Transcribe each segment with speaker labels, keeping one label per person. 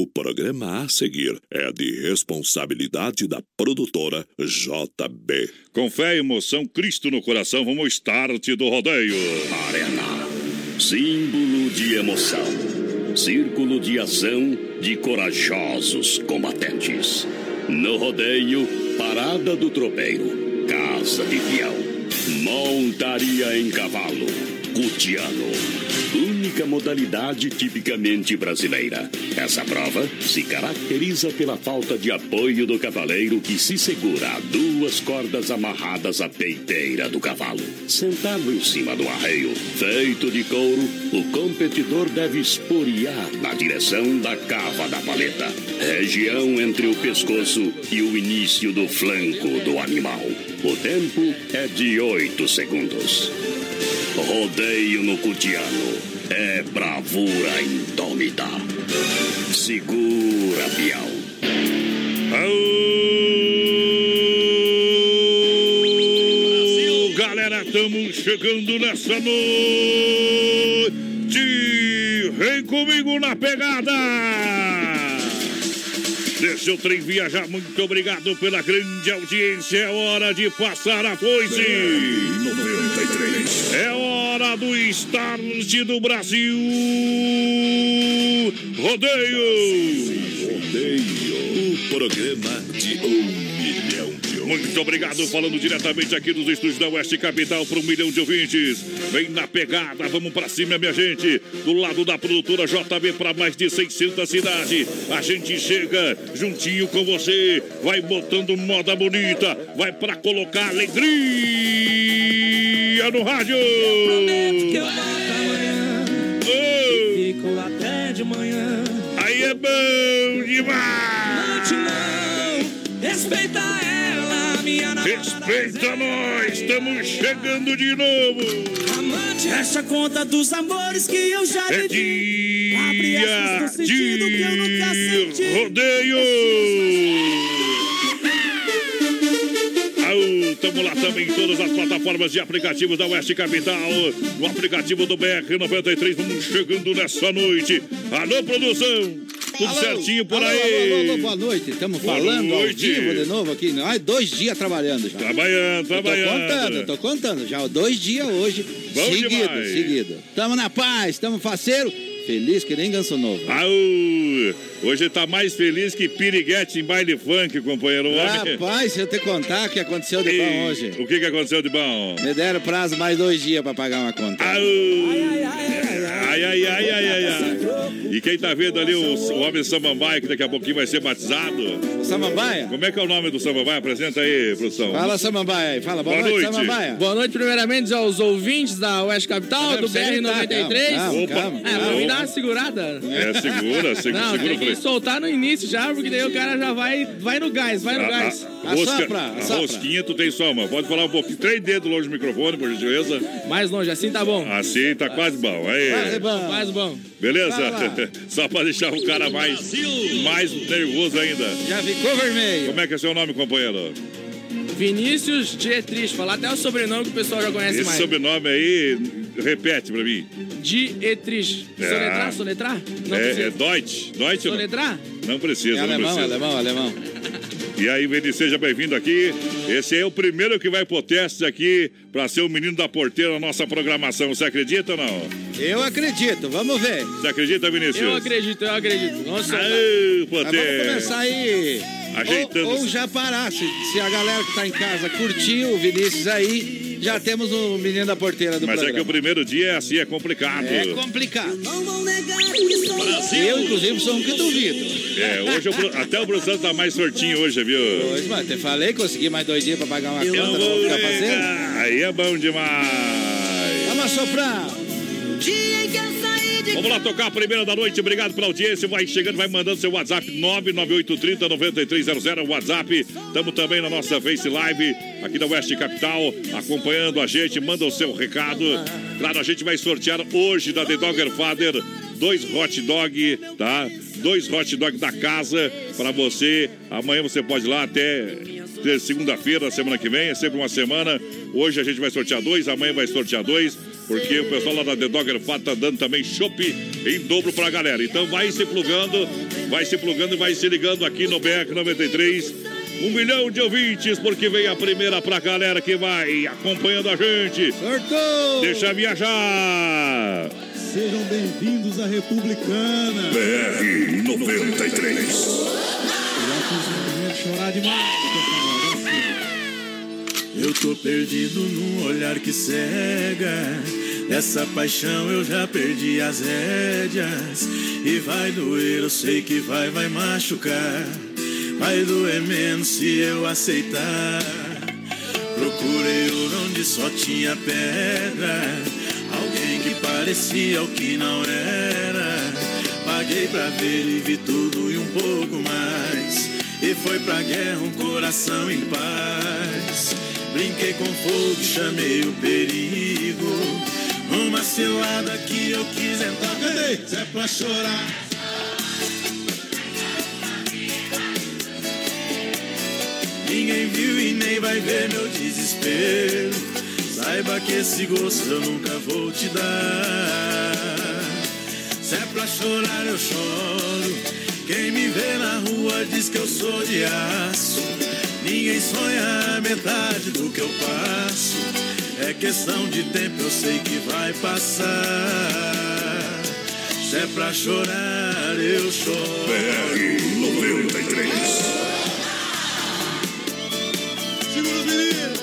Speaker 1: O programa a seguir é de responsabilidade da produtora JB.
Speaker 2: Com fé e emoção, Cristo no coração, vamos ao start do rodeio.
Speaker 3: Arena. Símbolo de emoção. Círculo de ação de corajosos combatentes. No rodeio, Parada do Tropeiro. Casa de Fiel. Montaria em cavalo. Cutiano única modalidade tipicamente brasileira. Essa prova se caracteriza pela falta de apoio do cavaleiro que se segura a duas cordas amarradas à peiteira do cavalo. Sentado em cima do arreio, feito de couro, o competidor deve esporear na direção da cava da paleta, região entre o pescoço e o início do flanco do animal. O tempo é de 8 segundos. Rodeio no Cutiano é bravura indômita. Segura, Bial.
Speaker 2: Brasil, galera, estamos chegando nessa noite. Vem comigo na pegada. Deixa o trem viajar, muito obrigado pela grande audiência. É hora de passar a foice.
Speaker 1: 93.
Speaker 2: É hora do start do Brasil. Rodeio.
Speaker 1: Rodeio. O programa de um milhão.
Speaker 2: Muito obrigado, falando diretamente aqui dos estúdios da Oeste Capital para um milhão de ouvintes. Vem na pegada, vamos para cima, minha gente. Do lado da produtora JB para mais de 600 cidades. A gente chega juntinho com você, vai botando moda bonita, vai para colocar alegria no rádio.
Speaker 4: Prometo que eu volto amanhã. Fico até de manhã.
Speaker 2: aí é bom demais.
Speaker 4: Amante não, respeita ela.
Speaker 2: Respeita nós, estamos chegando de novo.
Speaker 4: Amante, fecha a conta dos amores que eu já
Speaker 2: É
Speaker 4: vivi. Abre aspas no sentido que eu nunca senti.
Speaker 2: rodeio. Estamos lá também em todas as plataformas de aplicativos da Oeste Capital. No aplicativo do BR93, vamos chegando nessa noite. Alô, produção! Tudo
Speaker 5: Alô,
Speaker 2: certinho por
Speaker 5: alô,
Speaker 2: aí?
Speaker 5: Alô, boa noite. Estamos
Speaker 2: Boa
Speaker 5: falando
Speaker 2: noite.
Speaker 5: ao vivo de novo aqui. Ai, dois dias trabalhando já.
Speaker 2: Trabalhando, trabalhando.
Speaker 5: contando, eu tô contando. Já dois dias hoje,
Speaker 2: Bom
Speaker 5: seguido,
Speaker 2: demais.
Speaker 5: seguido. Tamo na paz, tamo faceiro. Feliz que nem ganso novo.
Speaker 2: Au! Hoje tá mais feliz que piriguete em baile funk, companheiro. Homem-
Speaker 5: Rapaz, se eu te contar o que aconteceu de bom
Speaker 2: E
Speaker 5: hoje.
Speaker 2: O que, que aconteceu de bom?
Speaker 5: Me deram prazo mais dois dias pra pagar uma conta.
Speaker 2: Au! Ai, ai, ai, ai, ai, ai. E quem tá vendo ali o, o homem Samambaia, que daqui a pouquinho vai ser batizado.
Speaker 5: Samambaia?
Speaker 2: Como é que é o nome do Samambaia? Apresenta aí, produção.
Speaker 5: Fala, Samambaia aí. Fala, boa,
Speaker 2: Boa
Speaker 5: noite,
Speaker 2: noite.
Speaker 5: Samambaia.
Speaker 6: Boa noite, primeiramente, aos ouvintes da Oeste Capital, do BR-93.
Speaker 5: Calma, calma,
Speaker 6: É, pra
Speaker 5: calma.
Speaker 6: me dar uma segurada.
Speaker 2: É, segura, segura,
Speaker 6: Não,
Speaker 2: segura
Speaker 6: tem que soltar no início já, porque daí o cara já vai, vai no gás, vai no
Speaker 2: A,
Speaker 6: gás.
Speaker 2: a, a rosca-
Speaker 5: Assopra,
Speaker 2: a rosquinha tu tem só uma. Pode falar um pouquinho. Três dedos longe do microfone, por gentileza.
Speaker 6: Mais longe, assim tá bom.
Speaker 2: Assim tá quase bom. Aí.
Speaker 5: Quase bom.
Speaker 6: Mais bom.
Speaker 2: Beleza? Só pra deixar o cara mais, mais nervoso ainda.
Speaker 5: Já ficou vermelho.
Speaker 2: Como é que é seu nome, companheiro?
Speaker 6: Vinícius Dietrich, falar até o sobrenome que o pessoal já conhece
Speaker 2: Esse
Speaker 6: mais.
Speaker 2: sobrenome aí, repete pra mim.
Speaker 6: Dietrich.
Speaker 2: É.
Speaker 6: Soletrar, soletrar? Não
Speaker 2: É, é. Deutsch. Deutsch ou não?
Speaker 6: Soletrar?
Speaker 2: Não precisa,
Speaker 5: É
Speaker 2: não
Speaker 5: alemão,
Speaker 2: precisa.
Speaker 5: alemão, alemão.
Speaker 2: E aí, Vini, seja bem-vindo aqui. Esse é o primeiro que vai pro teste aqui pra ser o menino da porteira na nossa programação. Você acredita ou não?
Speaker 5: Eu acredito, vamos ver.
Speaker 2: Você acredita, Vinícius?
Speaker 6: Eu acredito, eu acredito. Soltar.
Speaker 2: Aê,
Speaker 5: vamos começar aí.
Speaker 2: Ajeitando.
Speaker 5: Ou, ou já parar. Se, se a galera que tá em casa curtiu o Vinícius aí, já temos o menino da porteira do
Speaker 2: Mas é que o
Speaker 5: programa.
Speaker 2: primeiro dia é assim, é complicado.
Speaker 5: É complicado.
Speaker 4: Não vou negar que sou
Speaker 5: Eu, inclusive, sou um que duvido.
Speaker 2: É, hoje Bru- até o Bruno tá mais sortinho hoje, viu?
Speaker 5: Pois, mas te falei, consegui mais dois dias pra pagar uma
Speaker 2: Eu
Speaker 5: conta, vou ficar fazendo.
Speaker 2: Aí é bom demais.
Speaker 5: Vamos assoprar.
Speaker 4: dia em que eu
Speaker 2: Vamos lá tocar a primeira da noite. Obrigado pela audiência. Vai chegando, vai mandando seu WhatsApp 99830-9300. WhatsApp. Estamos também na nossa Face Live aqui da Oeste Capital, acompanhando a gente. Manda o seu recado. Claro, a gente vai sortear hoje da The Dogger Father dois hot dog, tá? Dois hot dog da casa para você. Amanhã você pode ir lá até segunda-feira, semana que vem, é sempre uma semana. Hoje a gente vai sortear dois, amanhã vai sortear dois, porque o pessoal lá da The Dogger Fat tá dando também chopp em dobro pra galera. Então vai se plugando vai se plugando e vai se ligando aqui no BR 93. Um milhão de ouvintes, porque vem a primeira pra galera que vai acompanhando a gente.
Speaker 5: Sortou!
Speaker 2: Deixa viajar!
Speaker 7: Sejam bem-vindos à Republicana.
Speaker 1: BR 93.
Speaker 7: Já fiz chorar demais,
Speaker 8: Eu tô perdido num olhar que cega. Dessa paixão eu já perdi as rédeas. E vai doer, eu sei que vai, vai machucar. Vai doer menos se eu aceitar. Procurei onde só tinha pedra. Alguém que parecia o que não era. Paguei pra ver e vi tudo e um pouco mais. E foi pra guerra um coração em paz. Brinquei com fogo, chamei o perigo. Uma cilada que eu quis entrar. Cadê? Se é pra chorar. Ninguém viu e nem vai ver meu desespero. Saiba que esse gosto eu nunca vou te dar. Se é pra chorar, eu choro. Quem me vê na rua diz que eu sou de aço. Ninguém sonha a metade do que eu passo. É questão de tempo, eu sei que vai passar. Se é pra chorar, eu choro.
Speaker 1: BR 93.
Speaker 7: Segura os meninos.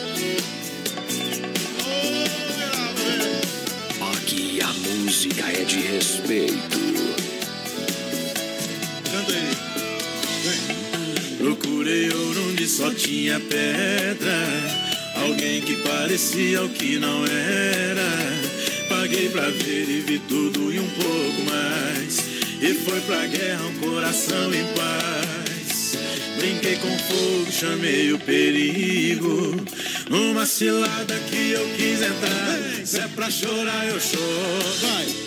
Speaker 3: Aqui a música é de respeito.
Speaker 8: Procurei ouro onde só tinha pedra. Alguém que parecia o que não era. Paguei pra ver e vi tudo e um pouco mais. E foi pra guerra um coração em paz. Brinquei com fogo, chamei o perigo. Uma cilada que eu quis entrar. Se é pra chorar, eu choro.
Speaker 7: Vai.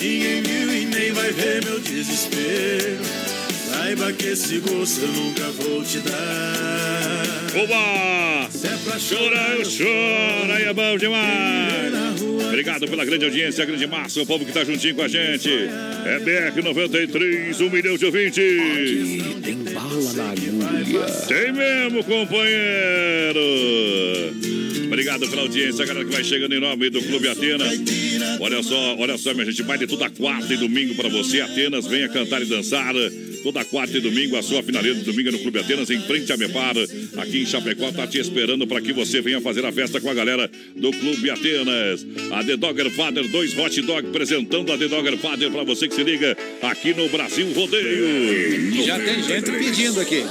Speaker 8: Ninguém viu e nem vai ver meu desespero. Saiba que esse gosto eu nunca vou te dar.
Speaker 2: Oba!
Speaker 8: Se é pra
Speaker 2: Chora, eu choro, aí é bom demais. Obrigado pela grande audiência, grande massa, o povo que tá juntinho com a gente. É BR 93, um milhão de ouvintes.
Speaker 3: Tem bala na agulha.
Speaker 2: Tem mesmo, companheiro. Obrigado pela audiência, a galera que vai chegando em nome do Clube Atenas. Olha só, olha só, minha gente, baile toda quarta e domingo para você. Atenas, venha cantar e dançar. Toda quarta e domingo, a sua finaleira de domingo é no Clube Atenas, em frente à Mepar, aqui em Chapecó, tá te esperando para que você venha fazer a festa com a galera do Clube Atenas. A The Dogger Father, dois hot dog, apresentando a The Dogger Father para você que se liga aqui no Brasil Rodeio.
Speaker 5: Já tem gente pedindo aqui.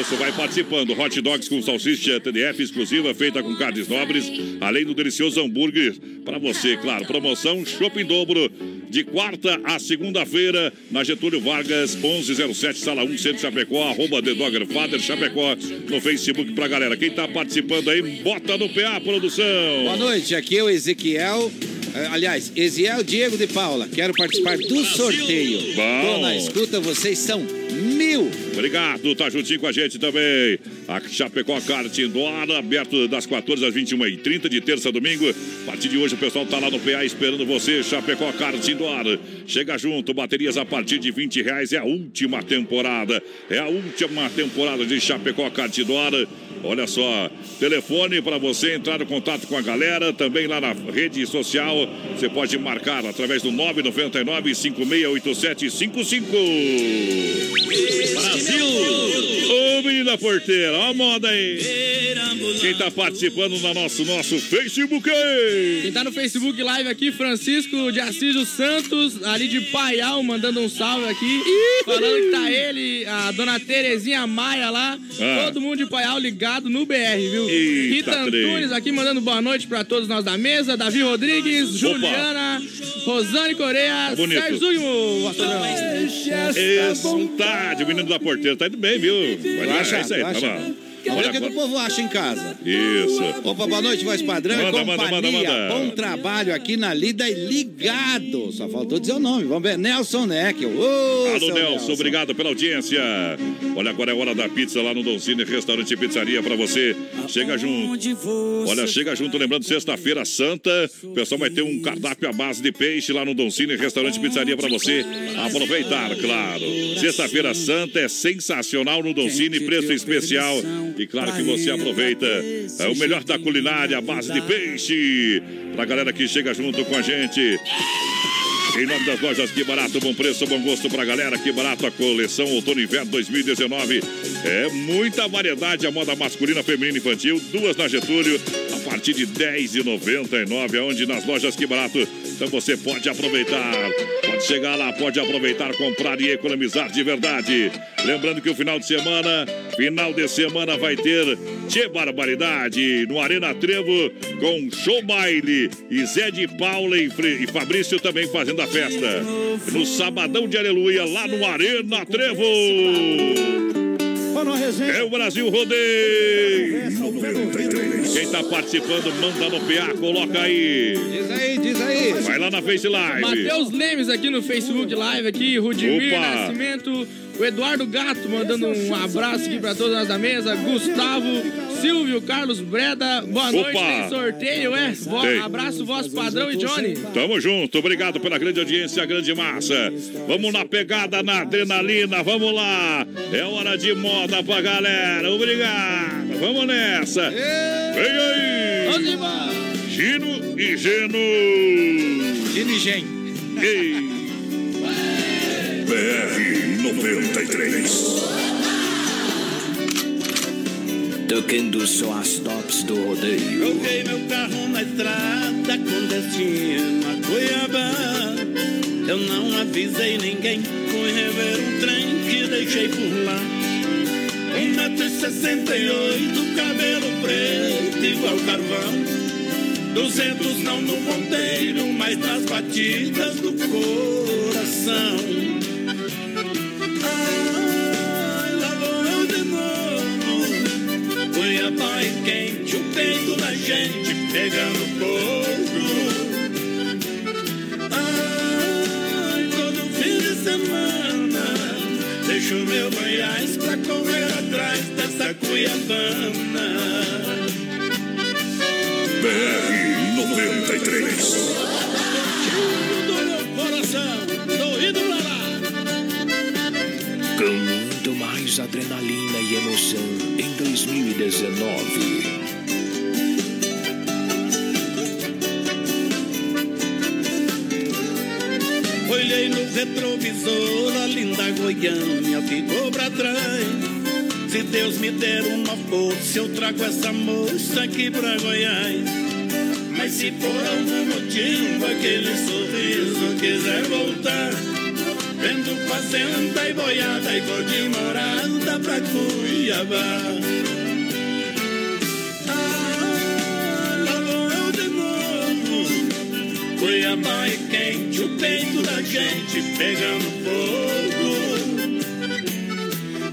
Speaker 2: Isso, vai participando. Hot dogs com salsicha TDF exclusiva, feita com carnes nobres, além do delicioso hambúrguer para você, claro. Promoção Shopping Dobro, de quarta a segunda-feira, na Getúlio Vargas, 1107, sala 1, Centro Chapecó, arroba The Dogger Father Chapecó, no Facebook pra galera. Quem tá participando aí, bota no PA, produção.
Speaker 5: Boa noite, aqui é o Ezequiel. eh, Aliás, Eziel Diego de Paula. Quero participar do sorteio.
Speaker 2: Bom.
Speaker 5: Tô na escuta, vocês são mil.
Speaker 2: Obrigado, tá juntinho com a gente também. A Chapecó Kart Indoor, aberto das 14 às 21h30, de terça a domingo. A partir de hoje o pessoal tá lá no PA esperando você. Chapecó Kart Indoor. Chega junto, baterias a partir de 20 reais. É a última temporada. É a última temporada de Chapecó Kart Indoor. Olha só, telefone para você entrar em contato com a galera, também lá na rede social. Você pode marcar através do 999 568755. Brasil! Ô, menino da porteira, ó a moda aí. Quem tá participando no nosso, nosso Facebook?
Speaker 6: Quem tá no Facebook Live aqui, Francisco de Assis dos Santos, ali de Paial, mandando um salve aqui. Falando que tá ele, a dona Terezinha Maia lá,
Speaker 2: Ah.
Speaker 6: todo mundo de Paial ligado no BR, viu?
Speaker 2: Eita,
Speaker 6: Rita. Antunes aqui mandando boa noite pra todos nós da mesa. Davi Rodrigues, Juliana, Rosane Coreia,
Speaker 2: Tá bonito.
Speaker 6: Sérgio Vassourão.
Speaker 2: Isso, tá, o menino da porteira tá indo bem, viu? Vai lá, é isso aí, tá bom.
Speaker 5: Olha o que o povo acha em casa.
Speaker 2: Isso.
Speaker 5: Opa, boa noite, voz padrão
Speaker 2: Manda, manda,
Speaker 5: companhia.
Speaker 2: manda, manda.
Speaker 5: Bom trabalho aqui na Lida e ligado. Só faltou dizer o nome. Vamos ver. Nelson Neckel. Ô,
Speaker 2: Alô,
Speaker 5: seu
Speaker 2: Nelson, obrigado pela audiência. Olha, agora é hora da pizza lá no Doncini, restaurante e pizzaria pra você. Chega junto. Olha, chega junto, lembrando, sexta-feira santa, o pessoal vai ter um cardápio à base de peixe lá no Doncini, restaurante e pizzaria pra você aproveitar, claro. Sexta-feira santa é sensacional no Doncini, preço especial. E claro que você aproveita é, o melhor da culinária, à base de peixe. Pra galera que chega junto com a gente. Em nome das lojas Que Barato, bom preço, bom gosto pra galera. Que Barato, a coleção Outono Inverno 2019. É muita variedade, a moda masculina, feminina e infantil. Duas na Getúlio, partir de R$ 10,99. Aonde nas lojas Que Barato. Então você pode aproveitar. Pode chegar lá, pode aproveitar, comprar e economizar de verdade. Lembrando que o final de semana, final de semana vai ter Tchê Barbaridade no Arena Trevo com show baile e Zé de Paula e, e Fabrício também fazendo a festa. No Sabadão de Aleluia, lá no Arena Trevo. É o Brasil Rodeio. Quem tá participando, manda no PA, coloca aí.
Speaker 5: Diz aí, diz aí.
Speaker 2: Vai lá na Face Live.
Speaker 6: Matheus Lemes aqui no Facebook Live, aqui, Rudimir
Speaker 2: Opa.
Speaker 6: Nascimento, o Eduardo Gato mandando um abraço aqui pra todos nós da mesa, Gustavo, Silvio, Carlos Breda, boa noite,
Speaker 2: Opa.
Speaker 6: tem sorteio, é? Vo-
Speaker 2: Tem.
Speaker 6: Abraço, voz padrão e Johnny.
Speaker 2: Tamo junto, obrigado pela grande audiência, grande massa. Vamos na pegada, na adrenalina, vamos lá. É hora de moda pra galera, obrigado. Vamos nessa. Vem aí.
Speaker 6: Vamos embora.
Speaker 2: Gino e Geno.
Speaker 5: Gino e Gen.
Speaker 2: Ei.
Speaker 9: BR 93.
Speaker 10: Tocando só as tops do rodeio.
Speaker 11: Joguei meu carro na estrada com destino a Cuiabá. Eu não avisei ninguém, fui rever um trem que deixei por lá. Um metro e sessenta e oito, cabelo preto igual carvão. Duzentos não no ponteiro, mas nas batidas do coração. Cuiabá e quente, o peito da gente pegando fogo. Ai, todo fim de semana, deixo meu Goiás pra correr atrás dessa Cuiabana.
Speaker 9: BR 93.
Speaker 11: Do meu coração, indo pra lá.
Speaker 10: Muito mais adrenalina e emoção em 2019.
Speaker 11: Olhei no retrovisor, a linda Goiânia ficou pra trás. Se Deus me der uma força, eu trago essa moça aqui pra Goiás. Mas se por algum motivo aquele sorriso quiser voltar, vendo fazenda e boiada e vou de morada pra Cuiabá. Ah, lá vou eu de novo. Cuiabá é quente, o peito da gente pegando fogo.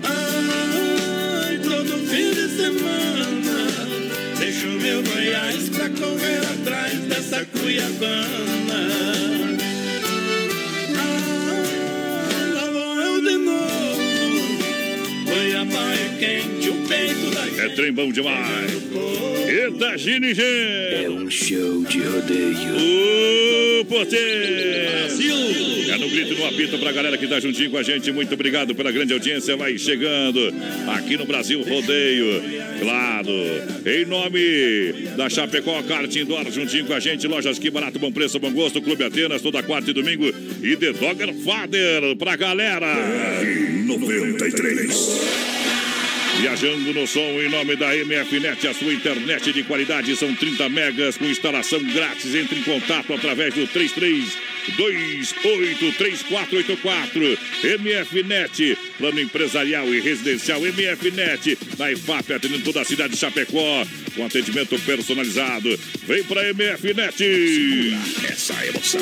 Speaker 11: Ai, todo fim de semana, deixo meu Goiás pra correr atrás dessa Cuiabana. Quente, o peito da gente
Speaker 2: É trem bom demais. Eita, Gino e Gê.
Speaker 10: É um show de rodeio.
Speaker 2: Ô, Poder! É no grito e no apito pra galera que tá juntinho com a gente. Muito obrigado pela grande audiência. Vai chegando aqui no Brasil Rodeio. Claro, em nome da Chapecó Kart Indoor, juntinho com a gente. Lojas Que Barato, Bom Preço, Bom Gosto, Clube Atenas, toda quarta e domingo. E The Dogger Father pra galera.
Speaker 9: BR 93.
Speaker 2: Viajando no som em nome da MFNet, a sua internet de qualidade são 30 megas com instalação grátis. Entre em contato através do 33 283484. MFNet, plano empresarial e residencial MFNet, na IFAP, atendendo toda a cidade de Chapecó, com atendimento personalizado. Vem pra MFNet. Essa emoção.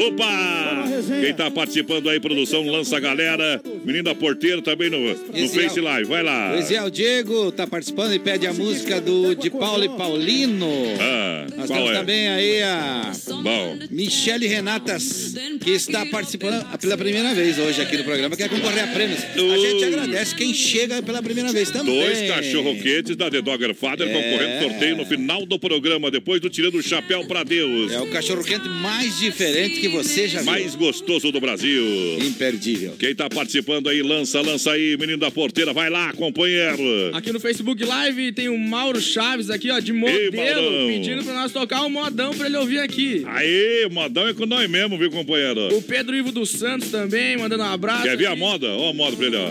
Speaker 2: Opa! Quem tá participando aí, produção, lança a galera. Menina Porteiro também no, no. Face Live. Vai lá.
Speaker 5: O Eziel Diego tá participando e pede a música do de Paulo e Paulino.
Speaker 2: Ah,
Speaker 5: Nós
Speaker 2: qual
Speaker 5: temos
Speaker 2: é?
Speaker 5: também aí a
Speaker 2: Bom.
Speaker 5: Michele Renatas, que está participando pela primeira vez hoje aqui no programa, quer concorrer a prêmios. A gente agradece quem chega pela primeira vez também.
Speaker 2: Dois cachorro-quentes da The Dogger Father
Speaker 5: É.
Speaker 2: concorrendo ao sorteio no final do programa, depois do Tirando o Chapéu pra Deus.
Speaker 5: É o cachorro-quente mais diferente que você já viu.
Speaker 2: Mais gostoso do Brasil.
Speaker 5: Imperdível.
Speaker 2: Quem tá participando aí, lança, lança aí, menino da porteira, vai lá, companheiro.
Speaker 6: Aqui no Facebook Live tem o Mauro Chaves aqui, ó, de modelo,
Speaker 2: Maurão.
Speaker 6: pedindo pra nós tocar o modão pra ele ouvir aqui.
Speaker 2: Aê, modão é com nós mesmo, viu, companheiro?
Speaker 6: O Pedro Ivo dos Santos também, mandando um abraço.
Speaker 2: Quer ver a moda? Ó a moda pra ele, ó.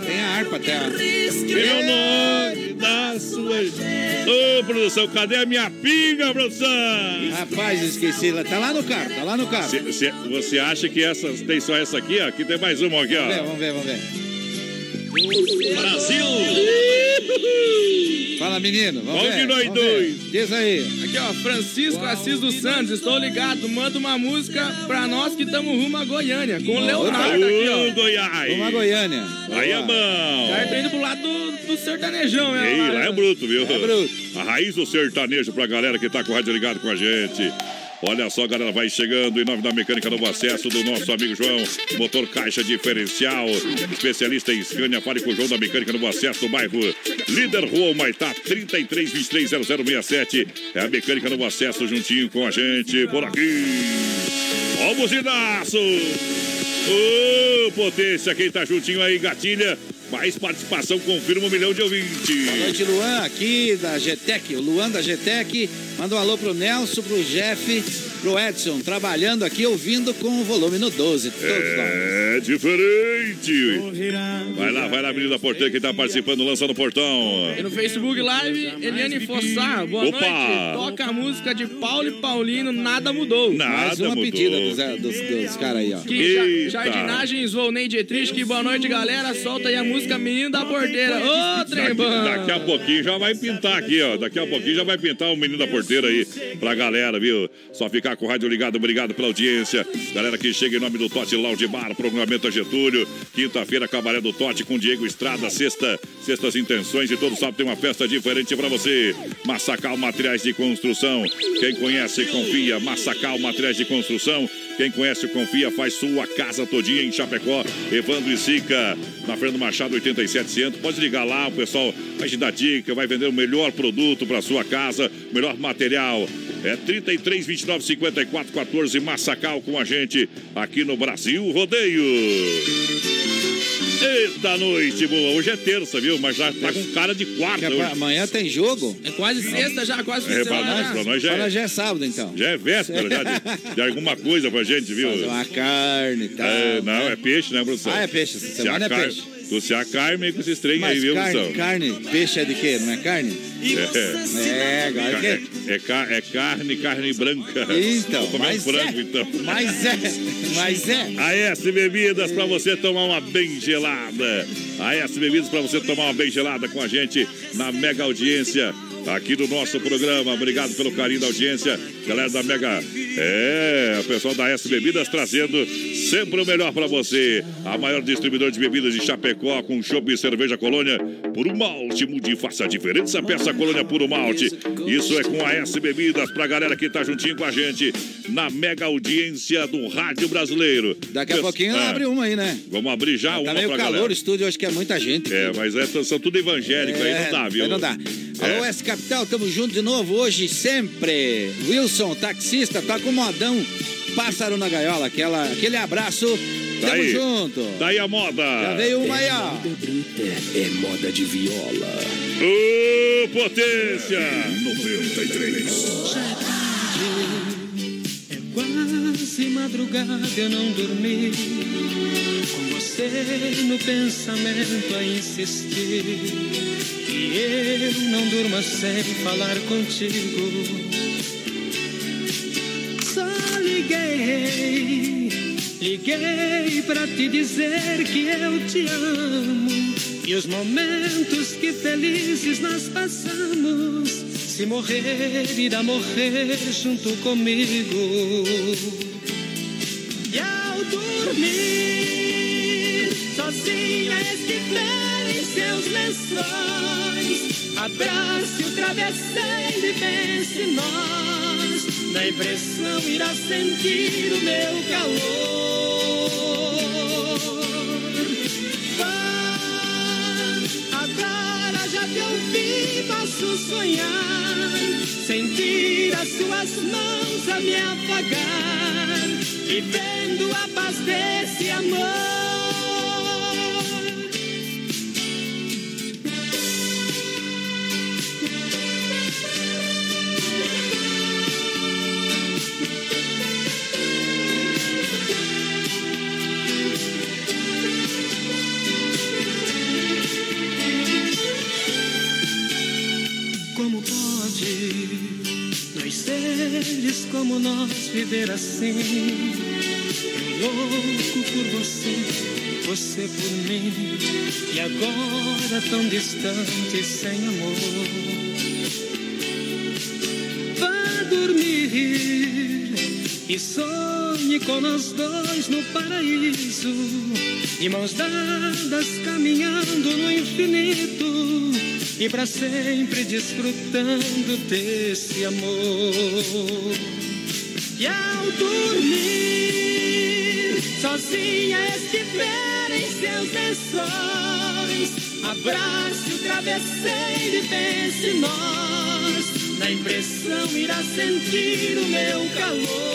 Speaker 5: Tem a harpa, tem a harpa.
Speaker 2: Meu nome da sua... Ô, produção, cadê a minha pinga, produção?
Speaker 5: Rapaz, esqueci. Tá lá no carro, tá lá no carro.
Speaker 2: Cê- cê- você acha que essa, tem só essa aqui, ó? Aqui tem mais uma aqui,
Speaker 5: Vamos ver,
Speaker 2: ó.
Speaker 5: vamos ver, vamos ver.
Speaker 2: Brasil!
Speaker 5: Fala, menino. Vamos
Speaker 2: Vamos
Speaker 5: ver.
Speaker 2: de nós
Speaker 5: vamos ver.
Speaker 2: dois.
Speaker 5: Diz aí.
Speaker 6: Aqui, ó, Francisco Assis dos Santos, estou ligado. Manda uma música pra nós que estamos rumo a Goiânia, com o Leonardo aqui, ó.
Speaker 2: Goiás!
Speaker 5: Vamos a Goiânia.
Speaker 2: Aí é bom!
Speaker 6: Já tô indo pro lado do, do sertanejão, né?
Speaker 2: Ei, lá é bruto, viu?
Speaker 5: É bruto.
Speaker 2: A raiz do sertanejo pra galera que tá com o rádio ligado com a gente. Olha só, galera, vai chegando em nome da Mecânica Novo Acesso do nosso amigo João, motor caixa diferencial, especialista em Scania, fale com o João da Mecânica Novo Acesso do bairro Líder Rua Maitá, 33230067. É a Mecânica Novo Acesso juntinho com a gente por aqui. Ó! Ô, potência, quem tá juntinho aí, gatilha. Mais participação, confirma um milhão de ouvintes.
Speaker 5: Boa noite, Luan, aqui da GTEC. O Luan da GTEC. Manda um alô pro Nelson, pro Jeff, pro Edson. Trabalhando aqui, ouvindo com o volume no 12. Todos nós.
Speaker 2: É diferente. Vai lá, vai lá, menino da porteira, quem tá participando, lança no portão.
Speaker 6: E no Facebook Live, Eliane Fossar, boa
Speaker 2: Opa!
Speaker 6: noite. Toca a música de Paulo e Paulino, Nada Mudou.
Speaker 5: Mais
Speaker 2: Nada
Speaker 5: uma
Speaker 2: mudou.
Speaker 5: pedida dos, é, dos, dos caras aí, ó.
Speaker 6: Que Jardinagens Volney Dietrich, que boa noite, galera. Solta aí a música Menino da Porteira. Ô, trembão!
Speaker 2: daqui a pouquinho já vai pintar aqui, ó. Daqui a pouquinho já vai pintar o menino da porteira aí pra galera, viu? Só ficar com o rádio ligado, obrigado pela audiência. Galera que chega em nome do Tote Lounge Bar, programamento a Getúlio. Quinta-feira, Cabaré do Tote com Diego Estrada. Sexta, sextas intenções e todo sábado tem uma festa diferente pra você. Massacal Materiais de Construção. Quem conhece, confia. Massacal Materiais de Construção. Quem conhece, confia, faz sua casa todinha em Chapecó. Evandro e Sica, na Fernando Machado 8700. Pode ligar lá, o pessoal vai te dar dica, vai vender o melhor produto para sua casa, melhor material. É 33 29 54 14 Massacal com a gente aqui no Brasil Rodeio. Eita noite boa. Hoje é terça, viu? Mas já tá com cara de quarta
Speaker 5: é pra-
Speaker 2: hoje.
Speaker 5: amanhã tem jogo?
Speaker 6: É quase sexta já, quase
Speaker 2: É, pra nós, pra nós já é,
Speaker 5: já é sábado, então.
Speaker 2: já é véspera já de, de alguma coisa pra gente, viu?
Speaker 5: Fazer uma carne e tal.
Speaker 2: É, não, é peixe, né, produção?
Speaker 5: Ah, é peixe. Essa
Speaker 2: Se
Speaker 5: semana é peixe.
Speaker 2: A carne com esses trem aí,
Speaker 5: Mas
Speaker 2: viu,
Speaker 5: carne, carne, peixe é de quê? Não é carne?
Speaker 2: É.
Speaker 5: É, agora que...
Speaker 2: É, é, ca- é carne, carne branca.
Speaker 5: Então,
Speaker 2: um
Speaker 5: mas
Speaker 2: frango,
Speaker 5: é.
Speaker 2: então.
Speaker 5: Mas é, mas é.
Speaker 2: A S Bebidas pra você tomar uma bem gelada. A S Bebidas pra você tomar uma bem gelada com a gente na mega audiência aqui do nosso programa. Obrigado pelo carinho da audiência. Galera da Mega. É, o pessoal da S Bebidas trazendo sempre o melhor pra você. A maior distribuidor de bebidas de Chapecó com chopp e cerveja colônia. Puro malte, mude faça a diferença. Peça colônia Puro Malte. Isso é com a S Bebidas pra galera que tá juntinho com a gente na mega audiência do Rádio Brasileiro.
Speaker 5: Daqui a
Speaker 2: Pes-
Speaker 5: pouquinho
Speaker 2: É.
Speaker 5: abre uma aí, né?
Speaker 2: Vamos abrir já
Speaker 5: Tá
Speaker 2: uma
Speaker 5: meio
Speaker 2: pra
Speaker 5: calor
Speaker 2: galera.
Speaker 5: o estúdio, acho que é muita gente.
Speaker 2: É, mas é, são tudo evangélico, aí não dá, viu?
Speaker 5: Aí não dá.
Speaker 2: É.
Speaker 5: Alô, S Capital, tamo junto de novo hoje, sempre. Wilson, taxista, tá com modão. Pássaro na gaiola, aquela, aquele abraço.
Speaker 2: Tá
Speaker 5: tamo
Speaker 2: aí.
Speaker 5: junto.
Speaker 2: Tá aí a moda.
Speaker 5: Já veio uma aí, ó.
Speaker 10: É moda de viola.
Speaker 2: Ô, potência!
Speaker 1: 93.
Speaker 4: Quase se madrugada eu não dormi, com você no pensamento a insistir. E eu não durmo sem falar contigo. Só liguei, liguei pra te dizer que eu te amo. E os momentos que felizes nós passamos, se morrer, irá morrer junto comigo. E ao dormir, sozinha estiver em seus lençóis, abrace o travesseiro e pense nós. Na impressão irá sentir o meu calor. Vá, agora já te ouvi, posso sonhar, sentir as suas mãos a me afagar, vivendo a paz desse amor. Como pode dois seres como nós viver assim? Eu louco por você, você por mim, e agora tão distante sem amor. Vá dormir e sonhe com nós dois no paraíso, de mãos dadas caminhando no infinito e para sempre desfrutando desse amor. E ao dormir, sozinha estiver em seus lençóis, abrace o travesseiro e pense nós. Na impressão irá sentir o meu calor.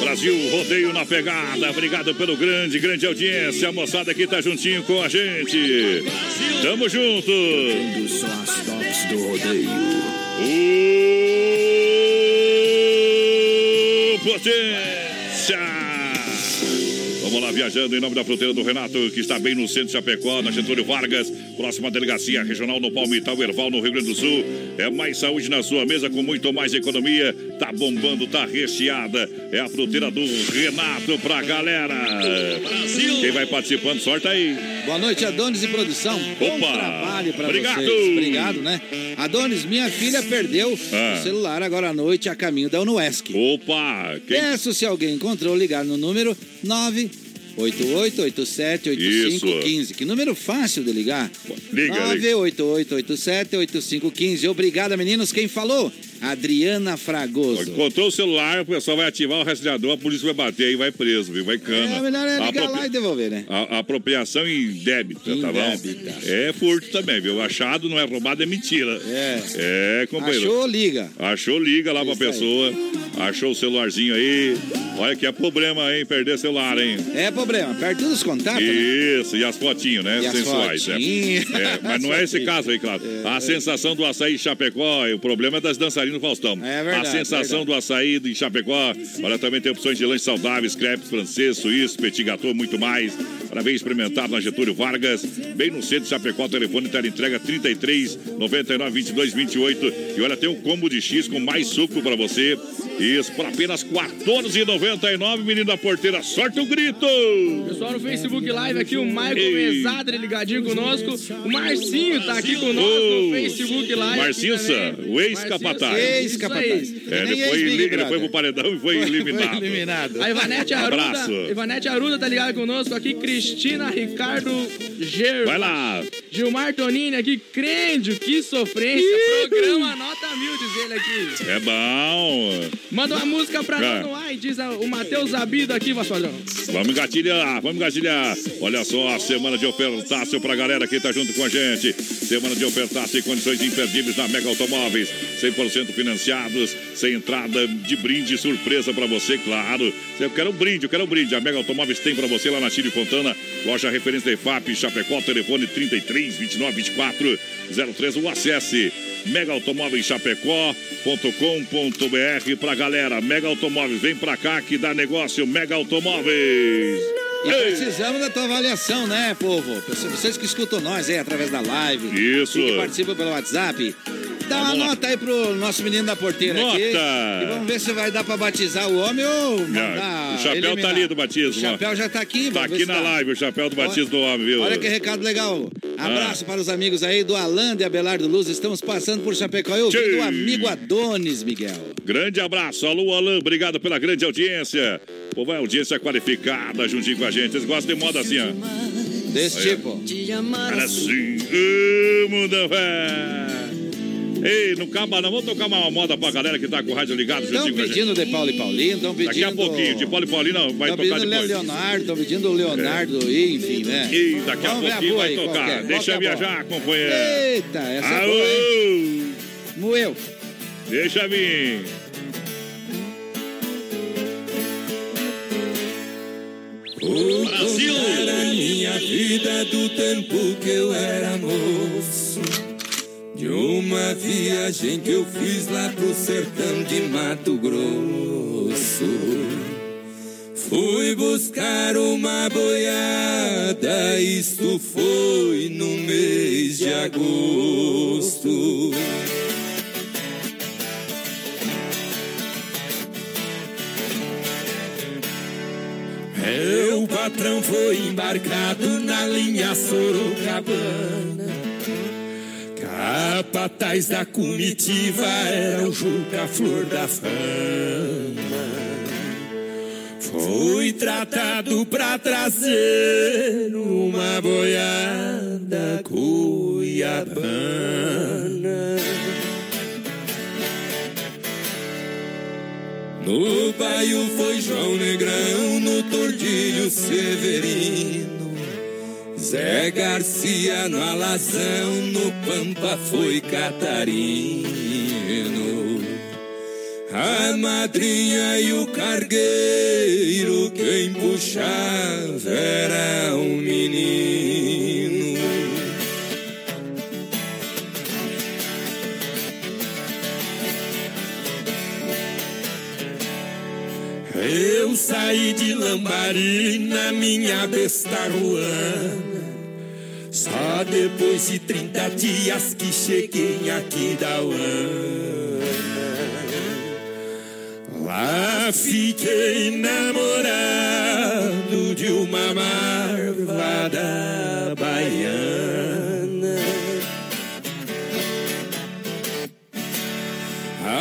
Speaker 2: Brasil Rodeio na pegada. Obrigado pelo grande, grande audiência. A moçada que tá juntinho com a gente. Tamo junto.
Speaker 10: Tocando só as tops do rodeio.
Speaker 2: O Potência! Viajando em nome da fruteira do Renato, que está bem no centro de Chapecó, na Getúlio Vargas, próxima delegacia regional no Palmital Erval, no Rio Grande do Sul. É mais saúde na sua mesa com muito mais economia. Tá bombando, tá recheada. É a fruteira do Renato pra galera. Brasil! Quem vai participando, sorte aí.
Speaker 5: Boa noite, Adonis e produção. Bom
Speaker 2: Opa!
Speaker 5: trabalho pra
Speaker 2: Obrigado!
Speaker 5: vocês. Obrigado, né? Adonis, minha filha perdeu
Speaker 2: Ah.
Speaker 5: o celular agora à noite a caminho da Unuesc.
Speaker 2: Opa! Quem...
Speaker 5: Peço se alguém encontrou ligar no número 988878515. Que número fácil de ligar.
Speaker 2: Liga,
Speaker 5: 988878515. Obrigado, meninos. Quem falou? Adriana Fragoso.
Speaker 2: Encontrou o celular, o pessoal vai ativar o rastreador, a polícia vai bater e vai preso, viu? Vai cana.
Speaker 5: É, melhor é ligar
Speaker 2: Apropri-
Speaker 5: lá e devolver, né?
Speaker 2: A, a apropriação indébita, tá bom? É furto também, viu? Achado não é roubado, é mentira.
Speaker 5: É.
Speaker 2: É, companheiro.
Speaker 5: Achou, liga.
Speaker 2: Achou, liga lá pra
Speaker 5: Isso aí.
Speaker 2: pessoa. Achou o celularzinho aí. Olha que é problema, hein? Perder celular, hein?
Speaker 5: É problema. Perto dos contatos, né?
Speaker 2: Isso, e as fotinhos, né?
Speaker 5: E as
Speaker 2: Sensuais. é.
Speaker 5: fotinhas.
Speaker 2: É, mas não é esse caso aí, claro. a sensação do açaí Chapecó, o problema é das dançarinas do Faustão.
Speaker 5: É verdade,
Speaker 2: A sensação do açaí de Chapecó. Olha, também tem opções de lanches saudáveis, crepes francês, suíço, petit gâteau, muito mais. Para bem experimentado na Getúlio Vargas, bem no centro de Chapecó, telefone tela entrega 33 99 22 28. E olha, tem um combo de X com mais suco para você. Isso, por apenas 14,99, menino da porteira. Sorte o grito!
Speaker 6: Pessoal no Facebook Live aqui, o Michael
Speaker 2: Ei.
Speaker 6: Mesadre ligadinho conosco. O Marcinho tá aqui conosco no Facebook Live.
Speaker 2: Marcinho o ex-capataz.
Speaker 5: Ex-capataz.
Speaker 2: É, ele foi,
Speaker 5: ex-Big
Speaker 2: ele foi pro paredão e foi eliminado.
Speaker 5: Foi eliminado.
Speaker 6: A Ivanete Aruda,
Speaker 2: Abraço.
Speaker 6: Ivanete Aruda tá ligada conosco aqui. Cristina Ricardo Ger.
Speaker 2: Vai lá.
Speaker 6: Gilmar Tonini aqui. Crândio, que sofrência. Programa nota mil, diz ele aqui.
Speaker 2: É bom.
Speaker 6: Manda uma música pra
Speaker 2: Cara.
Speaker 6: nós no ar, diz o Matheus Zabido aqui, padrão.
Speaker 2: Vamos engatilhar, vamos engatilhar. Olha só, a semana de ofertaço pra galera que tá junto com a gente. Semana de ofertaço e condições imperdíveis na Mega Automóveis. 100% financiados, sem entrada de brinde surpresa pra você, claro. Eu quero um brinde, eu quero um brinde. A Mega Automóveis tem pra você lá na Chile Fontana. Loja referência da EFAP, Chapecó, telefone 33 29 24 03. O acesse megaautomóveischapecó.com.br pra galera. Mega Automóveis, vem pra cá que dá negócio. Mega Automóveis.
Speaker 5: E precisamos da tua avaliação, né, povo? Vocês que escutam nós aí através da live.
Speaker 2: Isso.
Speaker 5: E que participam pelo WhatsApp. Dá uma
Speaker 2: Vamos lá.
Speaker 5: nota aí pro nosso menino da porteira
Speaker 2: Nota.
Speaker 5: aqui. E vamos ver se vai dar pra batizar o homem ou mandar.
Speaker 2: o chapéu
Speaker 5: eliminar.
Speaker 2: tá ali do batismo.
Speaker 5: O chapéu já tá aqui,
Speaker 2: Tá aqui na
Speaker 5: dá.
Speaker 2: live o chapéu do batismo do homem, viu?
Speaker 5: Olha que recado legal. Abraço para os amigos aí do Alan e Abelardo Luz. Estamos passando por Chapecó e ouvindo
Speaker 2: Tchê.
Speaker 5: o amigo Adonis, Miguel.
Speaker 2: Grande abraço. Alô, Alan, obrigado pela grande audiência. Pô, vai audiência qualificada juntinho com a gente. Eles gostam de moda assim, ó.
Speaker 5: Desse
Speaker 2: Olha.
Speaker 5: tipo.
Speaker 2: Assim. Ô, mundo velho. Ei, não acaba não. Vamos tocar uma moda pra galera que tá com o rádio ligado
Speaker 5: Estão
Speaker 2: a
Speaker 5: pedindo de Paulo e Paulinho, estão pedindo.
Speaker 2: Daqui a pouquinho, de Paulo e Paulinho vai
Speaker 5: Estão
Speaker 2: tocar
Speaker 5: pedindo
Speaker 2: depois.
Speaker 5: Leonardo, estão pedindo o Leonardo, e, enfim, né?
Speaker 2: E daqui a
Speaker 5: Vamos ver
Speaker 2: pouquinho
Speaker 5: boa
Speaker 2: vai
Speaker 5: aí,
Speaker 2: tocar.
Speaker 5: é? Qual
Speaker 2: Deixa
Speaker 5: que é a
Speaker 2: viajar, companheiro.
Speaker 5: Eita, essa é
Speaker 2: Aô!
Speaker 5: boa, hein? Moeu.
Speaker 2: Deixa vir.
Speaker 12: Brasil! Era minha vida do tempo que eu era moço. De uma viagem que eu fiz lá pro sertão de Mato Grosso. Fui buscar uma boiada, isto foi no mês de agosto. Meu patrão foi embarcado na linha Sorocabana. Capataz da comitiva era o Juca Flor da Fama. Foi tratado pra trazer uma boiada cuiabana. No baio foi João Negrão, no Tordilho Severino. Zé Garcia no Alazão, no Pampa foi Catarino. A madrinha e o cargueiro, quem puxava era um menino. Eu saí de Lambari na minha besta ruana. Só depois de 30 dias que cheguei aqui da Uana. Lá fiquei namorado de uma marvada baiana.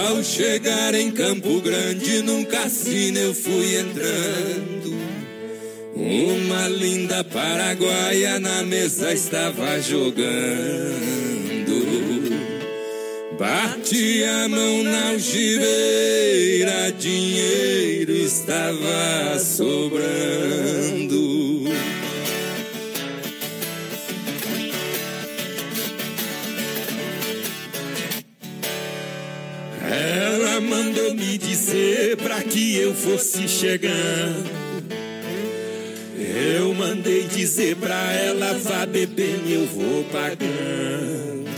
Speaker 12: Ao chegar em Campo Grande, num cassino eu fui entrando. Uma linda paraguaia na mesa estava jogando. Bati a mão na algibeira, dinheiro estava sobrando. Ela mandou me dizer pra que eu fosse chegando. Mandei dizer pra ela, vá bebendo, eu vou pagando.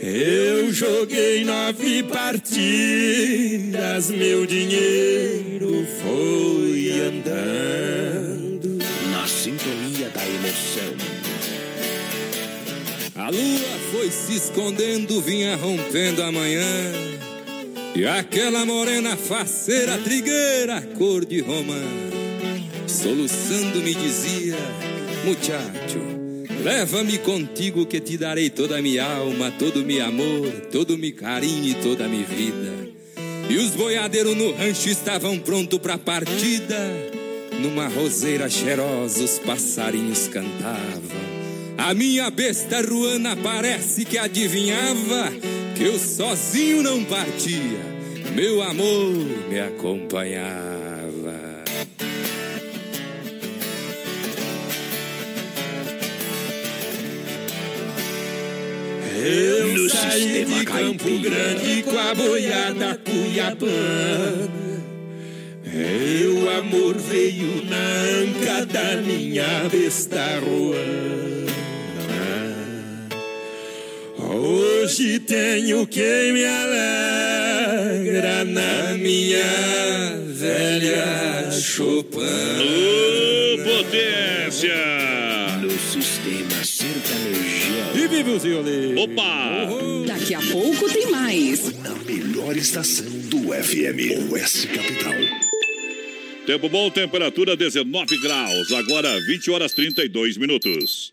Speaker 12: Eu joguei nove partidas, meu dinheiro foi andando.
Speaker 3: Na sintonia da emoção.
Speaker 12: A lua foi se escondendo, vinha rompendo a manhã. E aquela morena faceira, trigueira, cor de romã, soluçando me dizia: Muchacho, leva-me contigo que te darei toda a minha alma, todo meu amor, todo meu carinho e toda a minha vida. E os boiadeiros no rancho estavam prontos pra partida. Numa roseira cheirosa os passarinhos cantavam. A minha besta ruana parece que adivinhava que eu sozinho não partia. Meu amor me acompanhava. Eu
Speaker 3: No
Speaker 12: saí
Speaker 3: sistema
Speaker 12: de Campo
Speaker 3: caipira.
Speaker 12: Grande com a boiada cuiabana. Meu amor veio na anca da minha besta ruana. Hoje tenho quem me alegra na minha velha Chopin.
Speaker 2: Ô, potência!
Speaker 12: Vive o Zioli.
Speaker 2: Opa!
Speaker 13: Daqui a pouco tem mais.
Speaker 14: Na melhor estação do FM, Oeste Capital.
Speaker 2: Tempo bom, temperatura 19 graus. Agora 20 horas 32 minutos.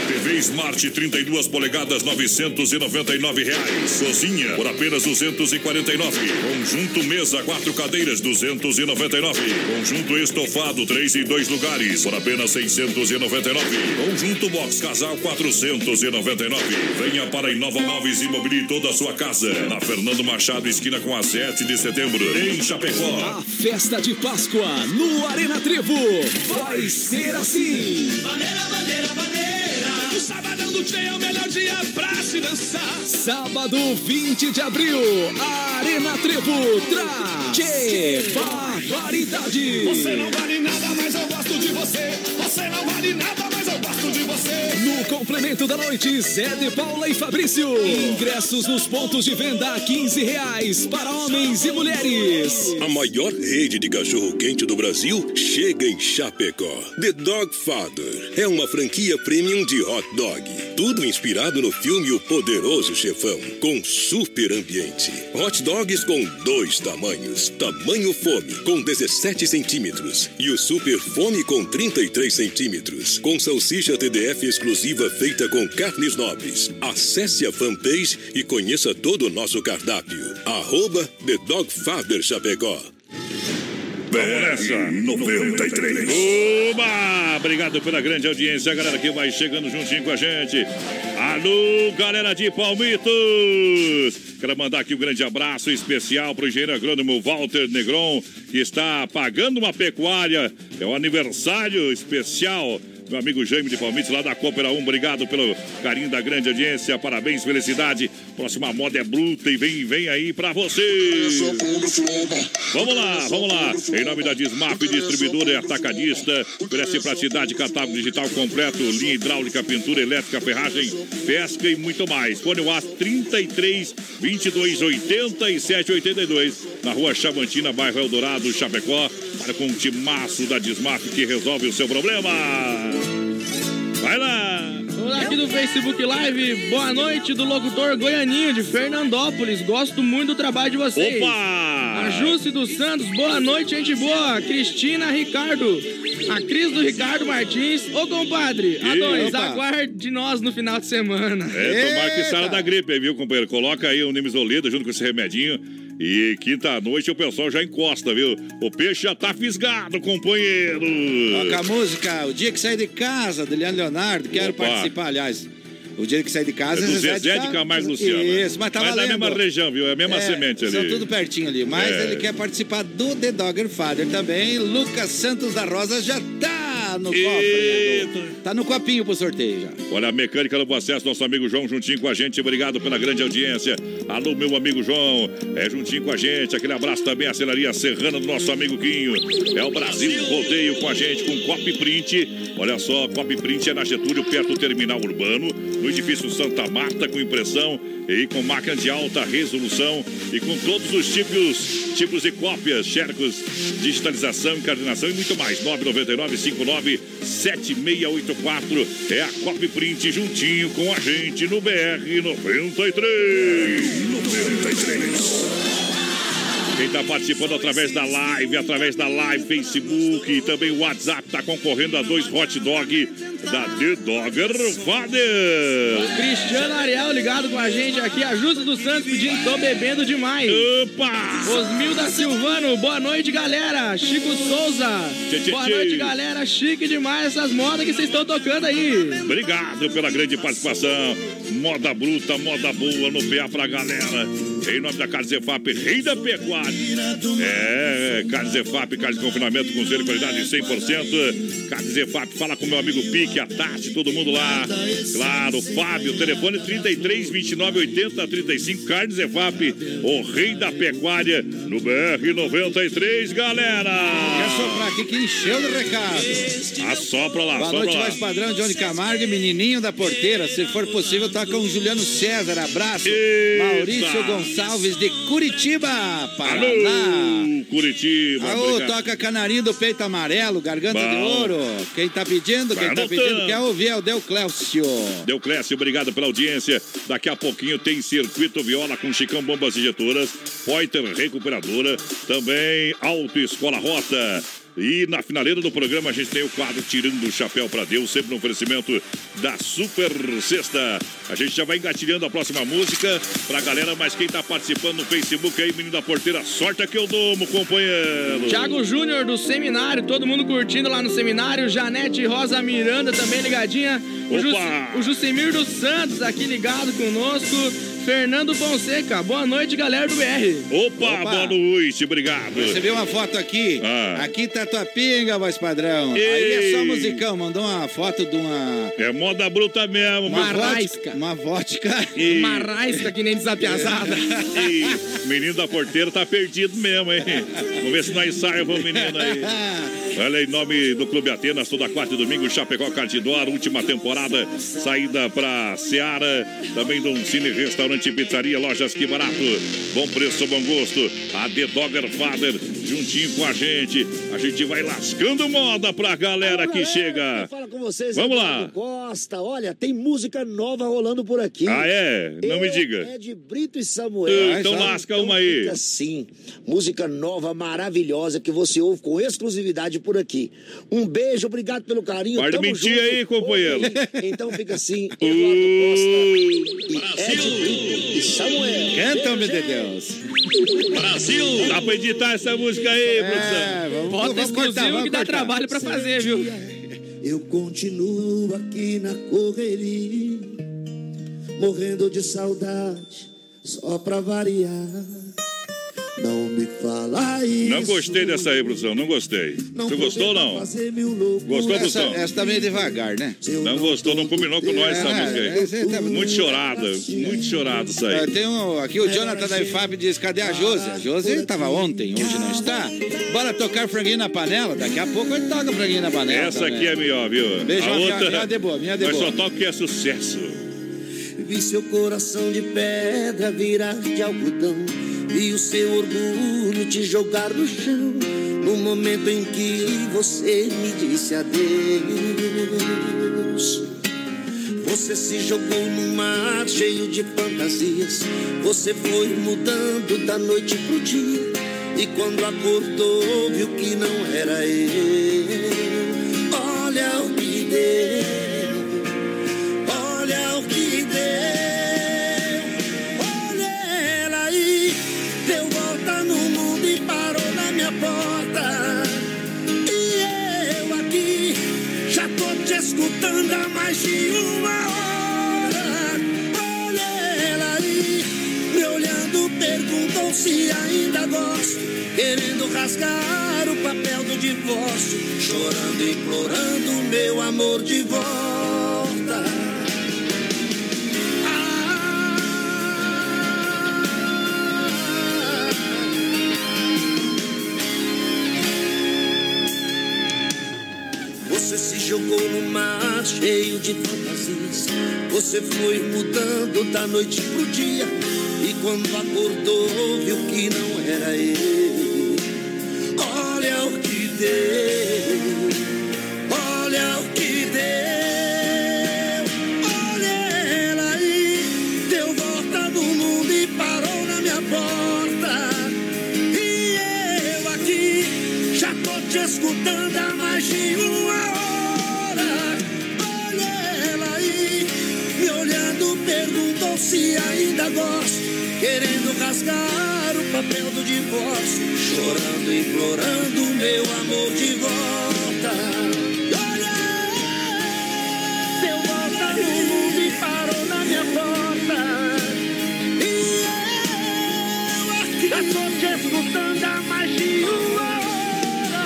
Speaker 2: TV Smart 32 polegadas 999 reais. Cozinha por apenas 249. Conjunto mesa quatro cadeiras 299. Conjunto estofado 3 e 2 lugares por apenas 699. Conjunto box casal 499. Venha para Inova Móveis e mobilie toda a sua casa. Na Fernando Machado esquina com a 7 de setembro em Chapecó.
Speaker 15: A festa de Páscoa no Arena Trevo vai ser assim.
Speaker 16: Bandeira, bandeira, bandeira. Tchê é o melhor dia pra se dançar.
Speaker 15: Sábado 20 de abril, Arena Trevo traz Barbaridade.
Speaker 16: Você não vale nada, mas eu gosto de você. Você não vale nada, de você.
Speaker 15: No complemento da noite, Zé de Paula e Fabrício. Ingressos nos pontos de venda a 15 reais para homens e mulheres.
Speaker 17: A maior rede de cachorro-quente do Brasil chega em Chapecó. The Dog Father é uma franquia premium de hot dog. Tudo inspirado no filme O Poderoso Chefão, com super ambiente. Hot dogs com dois tamanhos. Tamanho fome, com 17 centímetros. E o super fome com 33 centímetros. Com salsicha TDF exclusiva feita com carnes nobres. Acesse a fanpage e conheça todo o nosso cardápio. Arroba The Dog Father Chapecó.
Speaker 2: Nessa.
Speaker 17: 93.
Speaker 2: Oba! Obrigado pela grande audiência, a galera que vai chegando juntinho com a gente. Alô, galera de Palmitos! Quero mandar aqui um grande abraço especial para o engenheiro agrônomo Walter Negron, que está pagando uma pecuária. É o aniversário especial meu amigo Jaime de Palmitos, lá da Coopera 1. Obrigado pelo carinho da grande audiência. Parabéns, felicidade. Próxima moda é bruta e vem, vem aí pra você. Vamos lá, vamos lá. Em nome da Dismap, distribuidora e atacadista, oferece praticidade, catálogo digital completo, linha hidráulica, pintura elétrica, ferragem, pesca e muito mais. Fone o 33 22 87 82 na rua Chavantina, bairro Eldorado, Chapecó. Para com o timaço da Dismap que resolve o seu problema. Vai lá!
Speaker 6: Vamos aqui do Facebook Live. Boa noite do locutor Goianinho de Fernandópolis. Gosto muito do trabalho de vocês.
Speaker 2: Opa!
Speaker 6: A Jússi dos Santos. Boa noite, gente boa. Cristina Ricardo. A Cris do Ricardo Martins. Ô, compadre. A dois, aguarde nós no final de semana.
Speaker 2: É, tomar que sara da gripe viu, companheiro? Coloca aí o Nimizolida junto com esse remedinho. E quinta-noite o pessoal já encosta, viu? O peixe já tá fisgado, companheiro.
Speaker 5: Toca a música, o dia que saí de casa, do Leandro Leonardo, quero
Speaker 2: Opa.
Speaker 5: participar, aliás. O dia que saí de casa
Speaker 2: É do Zezé de Camargo Luciano.
Speaker 5: Isso, mas tá
Speaker 2: Mas
Speaker 5: valendo.
Speaker 2: na mesma região, viu? É a mesma semente ali.
Speaker 5: São tudo pertinho ali. Mas
Speaker 2: É.
Speaker 5: ele quer participar do The Dogger Father também. Lucas Santos da Rosa já tá tá no cofre. Tá no copinho pro sorteio já.
Speaker 2: Olha, a mecânica do acesso, nosso amigo João juntinho com a gente. Obrigado pela grande audiência. Alô, meu amigo João, é juntinho com a gente. Aquele abraço também à Celaria Serrana do nosso amigo Quinho. É o Brasil Rodeio com a gente, com Copy Print. Olha só, Copy Print é na Getúlio, perto do terminal urbano, no edifício Santa Marta, com impressão e com máquina de alta resolução e com todos os tipos, tipos de cópias, xercos, digitalização, incardinação e muito mais. 999 59 7684 é a Copy Print juntinho com a gente no BR 93. 93. Quem está participando através da live, através da live, Facebook e também o WhatsApp, está concorrendo a dois hot dog da The Dogger Father.
Speaker 6: Cristiano Ariel ligado com a gente aqui, a Justa dos Santos pedindo, tô bebendo demais.
Speaker 2: Opa!
Speaker 6: Osmilda Silvano, boa noite, galera. Chico Souza,
Speaker 2: Tchê, tchê,
Speaker 6: boa
Speaker 2: tchê.
Speaker 6: noite, galera. Chique demais essas modas que vocês estão tocando aí.
Speaker 2: Obrigado pela grande participação. Moda bruta, moda boa no PA pra galera. Em nome da Carne Zefap, rei da pecuária. É, Carne Zefap, carne de confinamento com zelo e qualidade 100%. Carne Zefap, fala com meu amigo Pique, a Tati, todo mundo lá. Claro, Fábio, telefone 33 29 80 35. Carne Zefap, o rei da pecuária no BR 93, galera.
Speaker 5: Quer soprar aqui que encheu de recado.
Speaker 2: Assopra lá,
Speaker 5: Boa noite,
Speaker 2: lá.
Speaker 5: voz padrão, Johnny Camargo menininho da porteira. Se for possível, tá com o Juliano César. Abraço. Maurício Gonçalves de Curitiba, Paraná.
Speaker 2: Alô, Curitiba.
Speaker 5: Aô,
Speaker 2: obrigado.
Speaker 5: toca canarinho do peito amarelo, garganta de
Speaker 2: Bom.
Speaker 5: ouro. Quem tá pedindo, quem
Speaker 2: Vai
Speaker 5: tá pedindo, quer ouvir é o Del Clécio.
Speaker 2: Deu Clécio, obrigado pela audiência. Daqui a pouquinho tem Circuito Viola com Chicão Bombas Injetoras, Poiter Recuperadora, também Auto Escola Rota. E na finaleira do programa a gente tem o quadro Tirando o Chapéu para Deus, sempre no oferecimento da Super Sexta. A gente já vai engatilhando a próxima música pra galera, mas quem tá participando no Facebook aí, menino da porteira, sorte que eu dou, meu companheiro.
Speaker 6: Thiago Júnior do seminário, todo mundo curtindo lá no seminário. Janete Rosa Miranda também ligadinha. O, Jus,
Speaker 2: Opa!
Speaker 6: o Jucimir dos Santos aqui ligado conosco. Fernando Fonseca, boa noite, galera do BR.
Speaker 2: Opa, boa noite, obrigado.
Speaker 5: Recebi uma foto aqui.
Speaker 2: Ah.
Speaker 5: Aqui tá tua pinga, voz padrão.
Speaker 2: Ei.
Speaker 5: Aí é só musicão. Mandou uma foto de uma.
Speaker 2: É moda bruta mesmo,
Speaker 5: Uma vodka. Uma vodka.
Speaker 2: E-
Speaker 6: Uma raisca que nem desapiazada.
Speaker 2: E menino da porteira tá perdido mesmo, hein? Vamos ver se nós ensaiamos o menino aí. Olha, em nome do Clube Atenas, toda quarta e domingo, Chapecó Cardidor, última temporada, saída pra Seara, também do Cine Restaurante e Pizzaria, Lojas Que Barato, bom preço, bom gosto, a The Dogger Father, juntinho com a gente, a gente vai lascando moda pra galera que chega.
Speaker 18: Fala com vocês,
Speaker 2: Vamos lá.
Speaker 18: Costa. Olha, tem música nova rolando por aqui.
Speaker 2: Ah, é? Não me diga.
Speaker 18: É de Brito e Samuel.
Speaker 2: Ah, então lasca uma aí.
Speaker 18: Fica Sim, música nova, maravilhosa, que você ouve com exclusividade por aqui. Um beijo, obrigado pelo carinho.
Speaker 2: Pode mentir
Speaker 18: junto.
Speaker 2: aí, companheiro.
Speaker 18: Então fica assim, Eduardo Costa e Ed Brito e Samuel.
Speaker 5: Canta, homem de Deus.
Speaker 2: Brasil! Dá pra editar essa música aí,
Speaker 5: É,
Speaker 2: produção?
Speaker 5: vamos,
Speaker 6: Bota exclusivo
Speaker 5: cortar, vamos
Speaker 6: que dá
Speaker 5: cortar.
Speaker 6: trabalho pra fazer, viu?
Speaker 18: Eu continuo aqui na correria, morrendo de saudade, só pra variar. Não me fala isso.
Speaker 2: Não gostei dessa aí, produção. Não gostei. Você gostou ou não? Gostou,
Speaker 5: Essa,
Speaker 2: produção?
Speaker 5: essa tá meio devagar, né?
Speaker 2: Não gostou, não combinou com nós essa
Speaker 5: É,
Speaker 2: música
Speaker 5: essa aí
Speaker 2: aí.
Speaker 5: tá-
Speaker 2: Muito chorada, muito chorada isso
Speaker 5: É,
Speaker 2: aí.
Speaker 5: Tem um, aqui o Jonathan da IFAB diz: cadê a Josi? A Josi estava ontem, hoje não está. Bora tocar franguinho na panela? Daqui a pouco ele toca franguinho na panela.
Speaker 2: Essa
Speaker 5: também.
Speaker 2: aqui é melhor, viu?
Speaker 5: Beijo,
Speaker 2: a
Speaker 5: minha-
Speaker 2: outra,
Speaker 5: minha de boa, minha de boa.
Speaker 2: só toca que é sucesso.
Speaker 18: Vi seu coração de pedra virar de algodão. Vi o seu orgulho te jogar no chão. No momento em que você me disse adeus. Você se jogou num mar cheio de fantasias. Você foi mudando da noite pro dia. E quando acordou, viu que não era eu. Se ainda gosto. querendo rasgar o papel do divórcio, chorando, implorando meu amor de volta. De fantasias. Você foi mudando da noite pro dia. E quando acordou, viu que não era ele. Olha o que deu. Olha o que deu. Olha ela aí. Deu volta no mundo e parou na minha porta. E eu aqui já tô te escutando se ainda gosto. Querendo rasgar o papel do divórcio, chorando, implorando meu amor de volta. Olha, deu volta no mundo e parou na minha porta. E eu aqui já tô te escutando há mais de uma hora.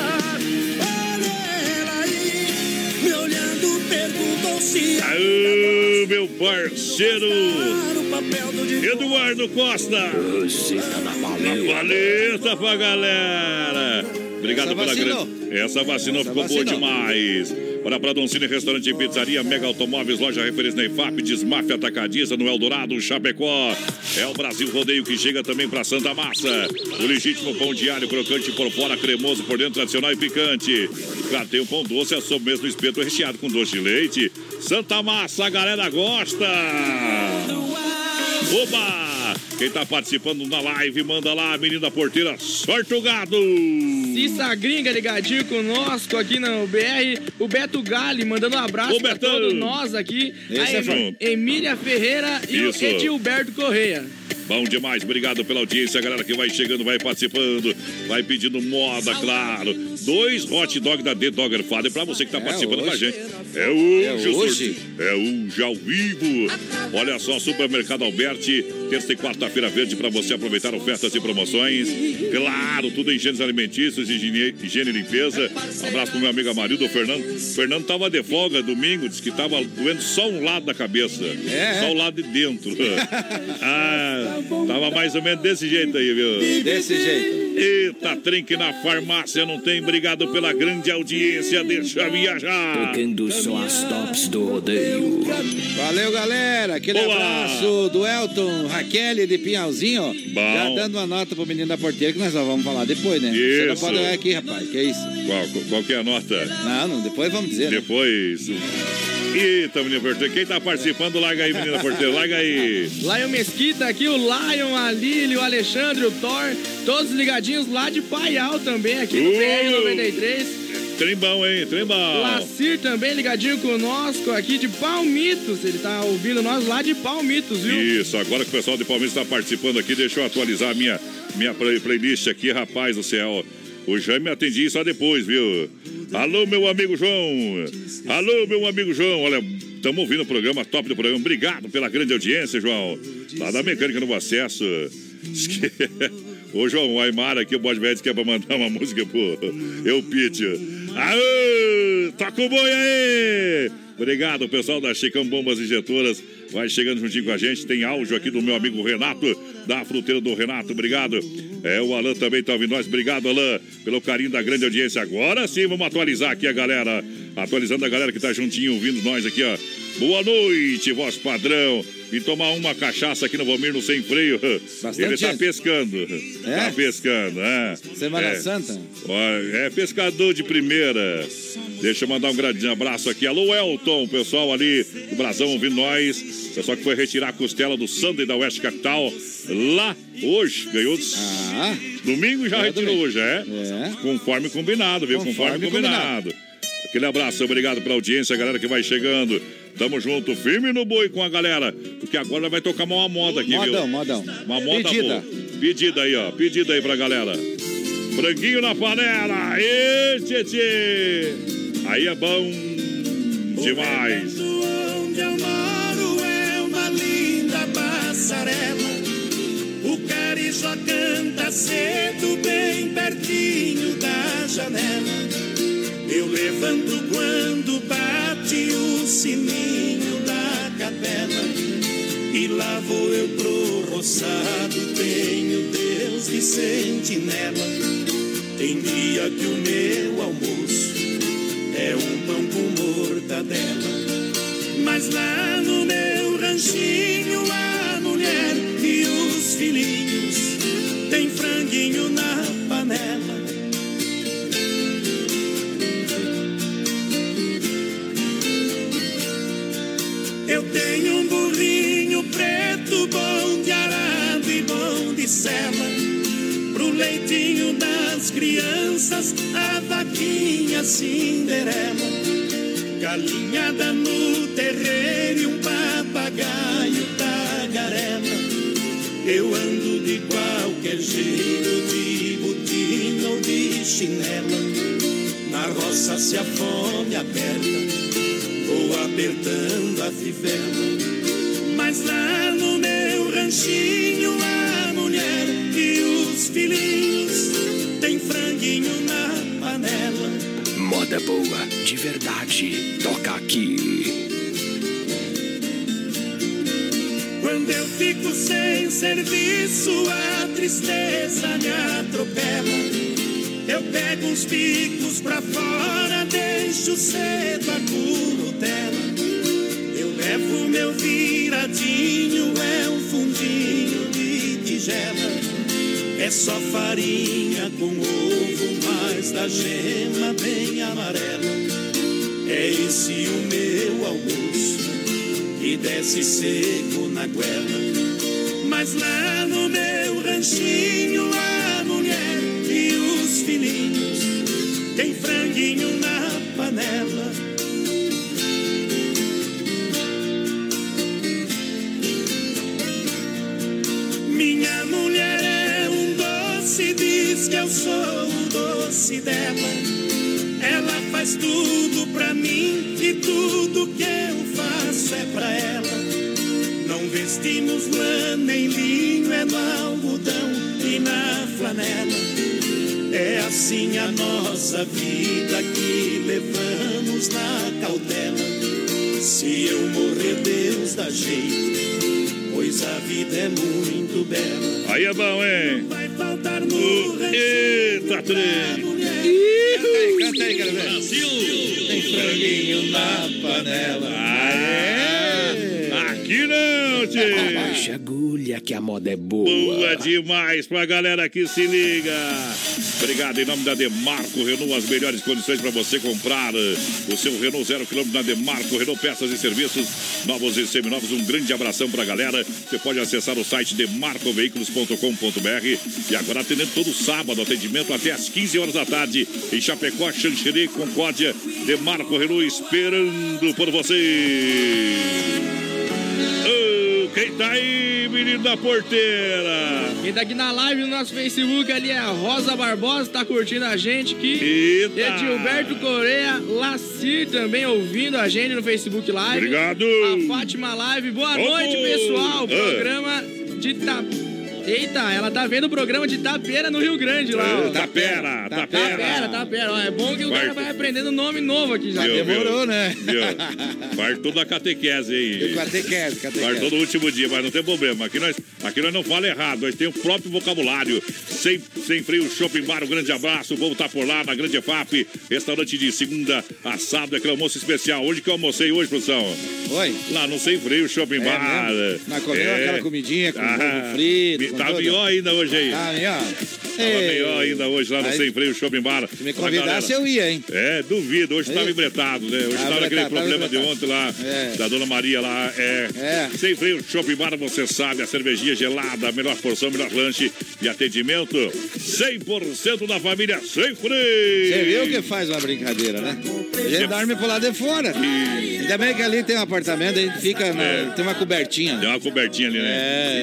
Speaker 18: Olha ela aí, me olhando, perguntou se
Speaker 2: Aô, meu parceiro Eduardo Costa. Na paleta pra galera. Obrigado
Speaker 5: Essa
Speaker 2: pela
Speaker 5: vacinou.
Speaker 2: grande. Essa vacinou
Speaker 5: Essa
Speaker 2: ficou boa
Speaker 5: vacinou.
Speaker 2: demais. Olha pra Doncini Restaurante e Pizzaria, Mega Automóveis, loja referência na IFAP, Desmafia Atacadista, no Eldorado, Chapecó. É o Brasil Rodeio que chega também pra Santa Massa. O legítimo pão diário, crocante por fora, cremoso por dentro, tradicional e picante. Claro, tem o pão doce, a sobremesa do espeto recheado com doce de leite. Santa Massa, a galera gosta! Oba! Quem tá participando na live, manda lá, menina porteira, sorte o gado!
Speaker 6: Cissa Gringa ligadinho conosco aqui no BR. O Beto Gali mandando um abraço
Speaker 2: Ô,
Speaker 6: pra
Speaker 2: Betão.
Speaker 6: todos nós aqui.
Speaker 2: Esse
Speaker 6: a
Speaker 2: é
Speaker 6: Em-
Speaker 2: bom.
Speaker 6: Emília Ferreira e
Speaker 2: Isso.
Speaker 6: o Edilberto Correia.
Speaker 2: Bom demais, obrigado pela audiência, galera que vai chegando, vai participando, vai pedindo moda, claro. Dois hot dog da The Dogger Father pra você que tá participando com a gente. É hoje,
Speaker 5: É hoje.
Speaker 2: É hoje ao vivo. Olha só, Supermercado Alberti, terça e quarta-feira verde pra você aproveitar ofertas e promoções. Claro, tudo em higiene alimentícios, higiene, higiene e limpeza. Um abraço pro meu amigo Amarildo, o Fernando. O Fernando tava de folga domingo, disse que tava doendo só um lado da cabeça.
Speaker 5: É,
Speaker 2: Só o lado de dentro. ah, tava mais ou menos desse jeito aí, viu?
Speaker 5: Desse jeito.
Speaker 2: Eita, trinque na farmácia, não tem? Obrigado pela grande audiência, deixa viajar.
Speaker 10: Tocando só as tops do rodeio.
Speaker 5: Valeu, galera. Aquele
Speaker 2: Boa.
Speaker 5: abraço do Elton, Raquel de Pinhalzinho.
Speaker 2: Bom.
Speaker 5: Já dando uma nota pro menino da porteira que nós só vamos falar depois, né? Você não
Speaker 2: Isso.
Speaker 5: Olhar aqui, rapaz. Que isso?
Speaker 2: Qual, qual que é a nota?
Speaker 5: Não, não, depois vamos dizer. né?
Speaker 2: Depois. Eita, menina porteira. Quem tá participando, larga aí, menina porteira, larga aí.
Speaker 6: Lion Mesquita aqui, o Lion, a Lili, o Alexandre, o Thor, todos ligadinhos lá de Paial também, aqui no
Speaker 2: Uh!
Speaker 6: BR-93.
Speaker 2: Trem bom, hein? Trem bom.
Speaker 6: Lacir também ligadinho conosco aqui de Palmitos. Ele tá ouvindo nós lá de Palmitos, viu?
Speaker 2: Isso, agora que o pessoal de Palmeiras está participando aqui, deixa eu atualizar a minha, minha play- playlist aqui, rapaz do céu. O Jaime atendi só depois, viu? Alô, meu amigo João. Alô, meu amigo João. Olha, estamos ouvindo o programa, top do programa. Obrigado pela grande audiência, João. Lá da Mecânica no Acesso. Ô, João, o Aymar aqui, o Bode Velho, que é pra mandar uma música pro Eu Pitch. Aô, toca o boi aí! Obrigado, pessoal da Chicão Bombas Injetoras. Vai chegando juntinho com a gente. Tem áudio aqui do meu amigo Renato, da fruteira do Renato. Obrigado. É, o Alan também tá ouvindo nós. Obrigado, Alan, pelo carinho da grande audiência. Agora sim, vamos atualizar aqui a galera. Atualizando a galera que tá juntinho ouvindo nós aqui, ó. Boa noite, voz padrão. E tomar uma cachaça aqui no Valmir no Sem Freio.
Speaker 5: Bastante
Speaker 2: Ele tá
Speaker 5: gente.
Speaker 2: pescando. Tá pescando, é.
Speaker 5: Semana
Speaker 2: É.
Speaker 5: Santa.
Speaker 2: É pescador de primeira. Deixa eu mandar um grande abraço aqui. Alô, Elton, pessoal ali do Brasão ouvindo nós. Pessoal que foi retirar a costela do Sunday da Oeste Capital lá hoje. Ganhou
Speaker 5: Ah,
Speaker 2: domingo e já
Speaker 5: É,
Speaker 2: retirou
Speaker 5: domingo.
Speaker 2: hoje, é? Conforme combinado, viu? Conforme,
Speaker 5: Conforme
Speaker 2: combinado. Aquele abraço, obrigado pela audiência, galera que vai chegando. Tamo junto, firme no boi com a galera. Porque agora vai tocar uma moda aqui,
Speaker 5: modão,
Speaker 2: viu?
Speaker 5: modão.
Speaker 2: Uma moda
Speaker 5: Pedida.
Speaker 2: boa. Pedida aí, ó. Pedida aí pra galera. Franguinho na panela. Ê, tchê, tchê. Aí é bom demais.
Speaker 18: Passarela. O carijó canta cedo, bem
Speaker 11: pertinho da janela. Eu levanto quando bate o sininho da capela. E lá vou eu pro roçado, tenho Deus de sentinela. Tem dia que o meu almoço é um pão com mortadela. Mas lá no meu ranchinho e os filhinhos tem franguinho na panela. Eu tenho um burrinho preto, bom de arado e bom de sela. Pro leitinho das crianças, a vaquinha Cinderela. Galinhada no terreiro e um papagaio. Eu ando de qualquer jeito, de botina ou de chinela. Na roça se a fome aperta, vou apertando a fivela. Mas lá no meu ranchinho, a mulher e os filhinhos tem franguinho na panela.
Speaker 10: Moda boa, de verdade, toca aqui.
Speaker 11: Quando eu fico sem serviço, a tristeza me atropela. Eu pego uns picos pra fora, deixo cedo a curutela. Eu levo meu viradinho, é um fundinho de tigela. É só farinha com ovo, mas da gema bem amarela. É esse o meu almoço que desce seco na goela. Mas lá no meu ranchinho, a mulher e os filhinhos tem franguinho na panela. Minha mulher é um doce, diz que eu sou o doce dela. Ela faz tudo pra mim e tudo que faço é pra ela. Não vestimos lã nem linho, é no algodão e na flanela. É assim a nossa vida que levamos na cautela. Se eu morrer, Deus dá jeito, pois a vida é muito bela.
Speaker 2: Aí é bom, hein?
Speaker 11: Vai faltar no
Speaker 2: Eita, trem.
Speaker 5: Canta aí, canta aí, quero ver.
Speaker 11: Tem franguinho na panela.
Speaker 2: Aqui não, tio.
Speaker 10: Baixa agulha que a moda é boa.
Speaker 2: Boa demais pra galera que se liga. Obrigado em nome da Demarco Renault, as melhores condições para você comprar o seu Renault zero quilômetro na Demarco Renault, peças e serviços novos e seminovos. Um grande abração pra galera. Você pode acessar o site demarcoveículos.com.br e agora atendendo todo sábado, atendimento até às 15 horas da tarde em Chapecó, Xanxerê, Concórdia, Demarco Renault esperando por você. Quem tá aí, menino da porteira?
Speaker 6: Quem tá aqui na live no nosso Facebook ali é a Rosa Barbosa, tá curtindo a gente aqui.
Speaker 2: Eita.
Speaker 6: Edilberto Correia, Lacir também ouvindo a gente no Facebook Live.
Speaker 2: Obrigado.
Speaker 6: A Fátima Live, boa noite, pessoal.
Speaker 2: ah.
Speaker 6: Programa de Tap... Eita, ela tá vendo o programa de Tapeira no Rio Grande lá. ó.
Speaker 2: É, Tapera, Tapera.
Speaker 6: Tapera, Tapera. Ó, é bom que o cara
Speaker 2: Vai-
Speaker 6: aprendendo nome novo aqui já.
Speaker 2: Viu,
Speaker 5: demorou,
Speaker 2: viu?
Speaker 5: né?
Speaker 2: Viu? Partou da catequese aí.
Speaker 5: Catequese,
Speaker 2: Partou
Speaker 5: catequese.
Speaker 2: no último dia, mas não tem problema. Aqui nós, aqui nós não fala errado, nós temos o próprio vocabulário. Sem, sem freio, shopping bar, um grande abraço. O povo tá por lá na Grande EFAP. Restaurante de segunda a sábado, aquele almoço especial. Hoje que eu almocei hoje, produção?
Speaker 5: Oi.
Speaker 2: Lá no Sem Freio, shopping
Speaker 5: É
Speaker 2: bar.
Speaker 5: mesmo? Nós comemos aquela comidinha com ovo frito,
Speaker 2: Tá
Speaker 5: tudo.
Speaker 2: pior ainda hoje aí.
Speaker 5: Aí, ó.
Speaker 2: Tava melhor ainda hoje lá no Sem Freio Shopping Bar.
Speaker 5: Se me convidasse, eu ia, hein?
Speaker 2: É, duvido. Hoje estava embretado, né? Hoje
Speaker 5: Tava
Speaker 2: estava aquele problema de ontem lá,
Speaker 5: É.
Speaker 2: da Dona Maria lá. É.
Speaker 5: É.
Speaker 2: Sem Freio Shopping Bar, você sabe, a cervejinha gelada, a melhor porção, melhor lanche e atendimento. 100% da família Sem Freio.
Speaker 5: Você viu que faz uma brincadeira, né? A gente dorme pro lado de fora. Ainda bem que ali tem um apartamento, a gente fica. na-
Speaker 2: É.
Speaker 5: Tem uma cobertinha.
Speaker 2: Tem uma cobertinha ali, né?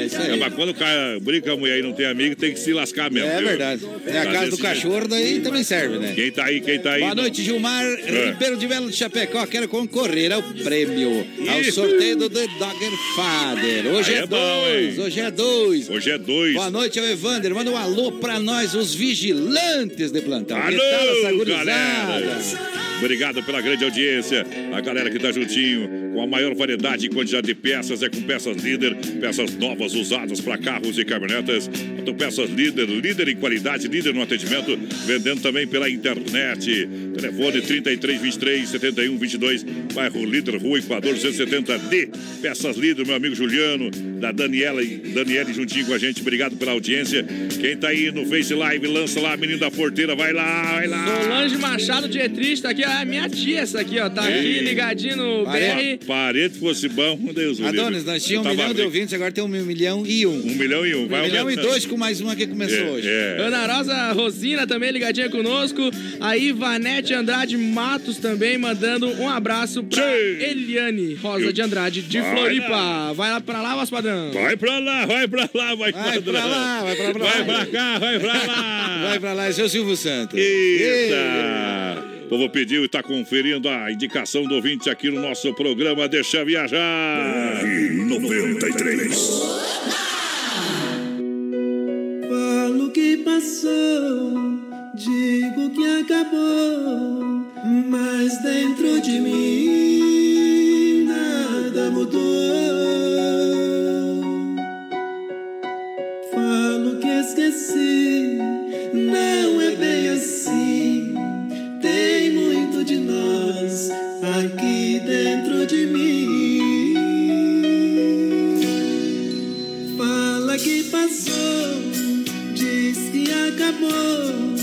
Speaker 5: É, isso aí.
Speaker 2: É, mas quando o cara brinca a mulher e não tem amigo, tem que se lascar mesmo.
Speaker 5: É É verdade. É a casa do cachorro, daí também serve, né?
Speaker 2: Quem tá aí, quem tá aí?
Speaker 5: Boa noite, Gilmar
Speaker 2: É.
Speaker 5: Ribeiro de Belo de Chapecó. Quero concorrer ao prêmio, ao sorteio do The Dogger Father. Hoje é,
Speaker 2: é bom,
Speaker 5: dois,
Speaker 2: hein?
Speaker 5: hoje é dois.
Speaker 2: Hoje é dois.
Speaker 5: Boa noite ao Evander. Manda um alô pra nós, os vigilantes de plantão.
Speaker 2: Alô, galera! Obrigado pela grande audiência. A galera que tá juntinho, com a maior variedade e quantidade de peças, é com peças líder, peças novas usadas para carros e caminhonetas. Então, peças líder, líder em qualidade, líder no atendimento, vendendo também pela internet. Telefone 3323 7122, bairro Líder, Rua Equador 270D. Peças líder, meu amigo Juliano, da Daniela e Daniele juntinho com a gente. Obrigado pela audiência. Quem tá aí no Face Live, lança lá, menino da porteira, vai lá, vai lá.
Speaker 6: Solange Machado de tá aqui, ó, é minha tia essa aqui, ó, tá
Speaker 2: É.
Speaker 6: aqui ligadinho no BR.
Speaker 2: Parede fosse bom, Deus o
Speaker 5: Adonis,
Speaker 2: livre.
Speaker 5: nós tínhamos um
Speaker 2: Eu
Speaker 5: milhão
Speaker 2: tava
Speaker 5: de
Speaker 2: rico.
Speaker 5: ouvintes, agora tem um milhão e um.
Speaker 2: Um milhão e um.
Speaker 5: Um
Speaker 2: Vai
Speaker 5: milhão e
Speaker 2: aumentando.
Speaker 5: dois com mais uma que começou
Speaker 2: É,
Speaker 5: hoje.
Speaker 2: é.
Speaker 6: Ana Rosa Rosina também ligadinha conosco. A Ivanete Andrade Matos também mandando um abraço pra Eliane Rosa de Andrade de
Speaker 2: Vai
Speaker 6: Floripa. Vai lá pra lá, voz padrão.
Speaker 2: Vai pra lá, vai pra lá, vai,
Speaker 5: Vai pra lá, vai pra lá.
Speaker 2: Vai pra cá, vai pra lá.
Speaker 5: Vai pra lá, esse é o Silvio Santos.
Speaker 2: Eita! O povo pediu e está conferindo a indicação do ouvinte aqui no nosso programa Deixa Viajar.
Speaker 19: 93.
Speaker 20: Falo que passou, digo que acabou, mas dentro de mim nada mudou. Falo que esqueci, aqui dentro de mim. Fala que passou, diz que acabou,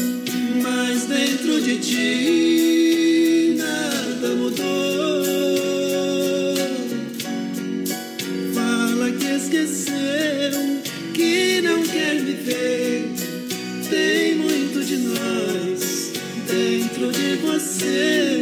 Speaker 20: mas dentro de ti nada mudou. Fala que esqueceu, que não quer viver. Tem muito de nós dentro de você.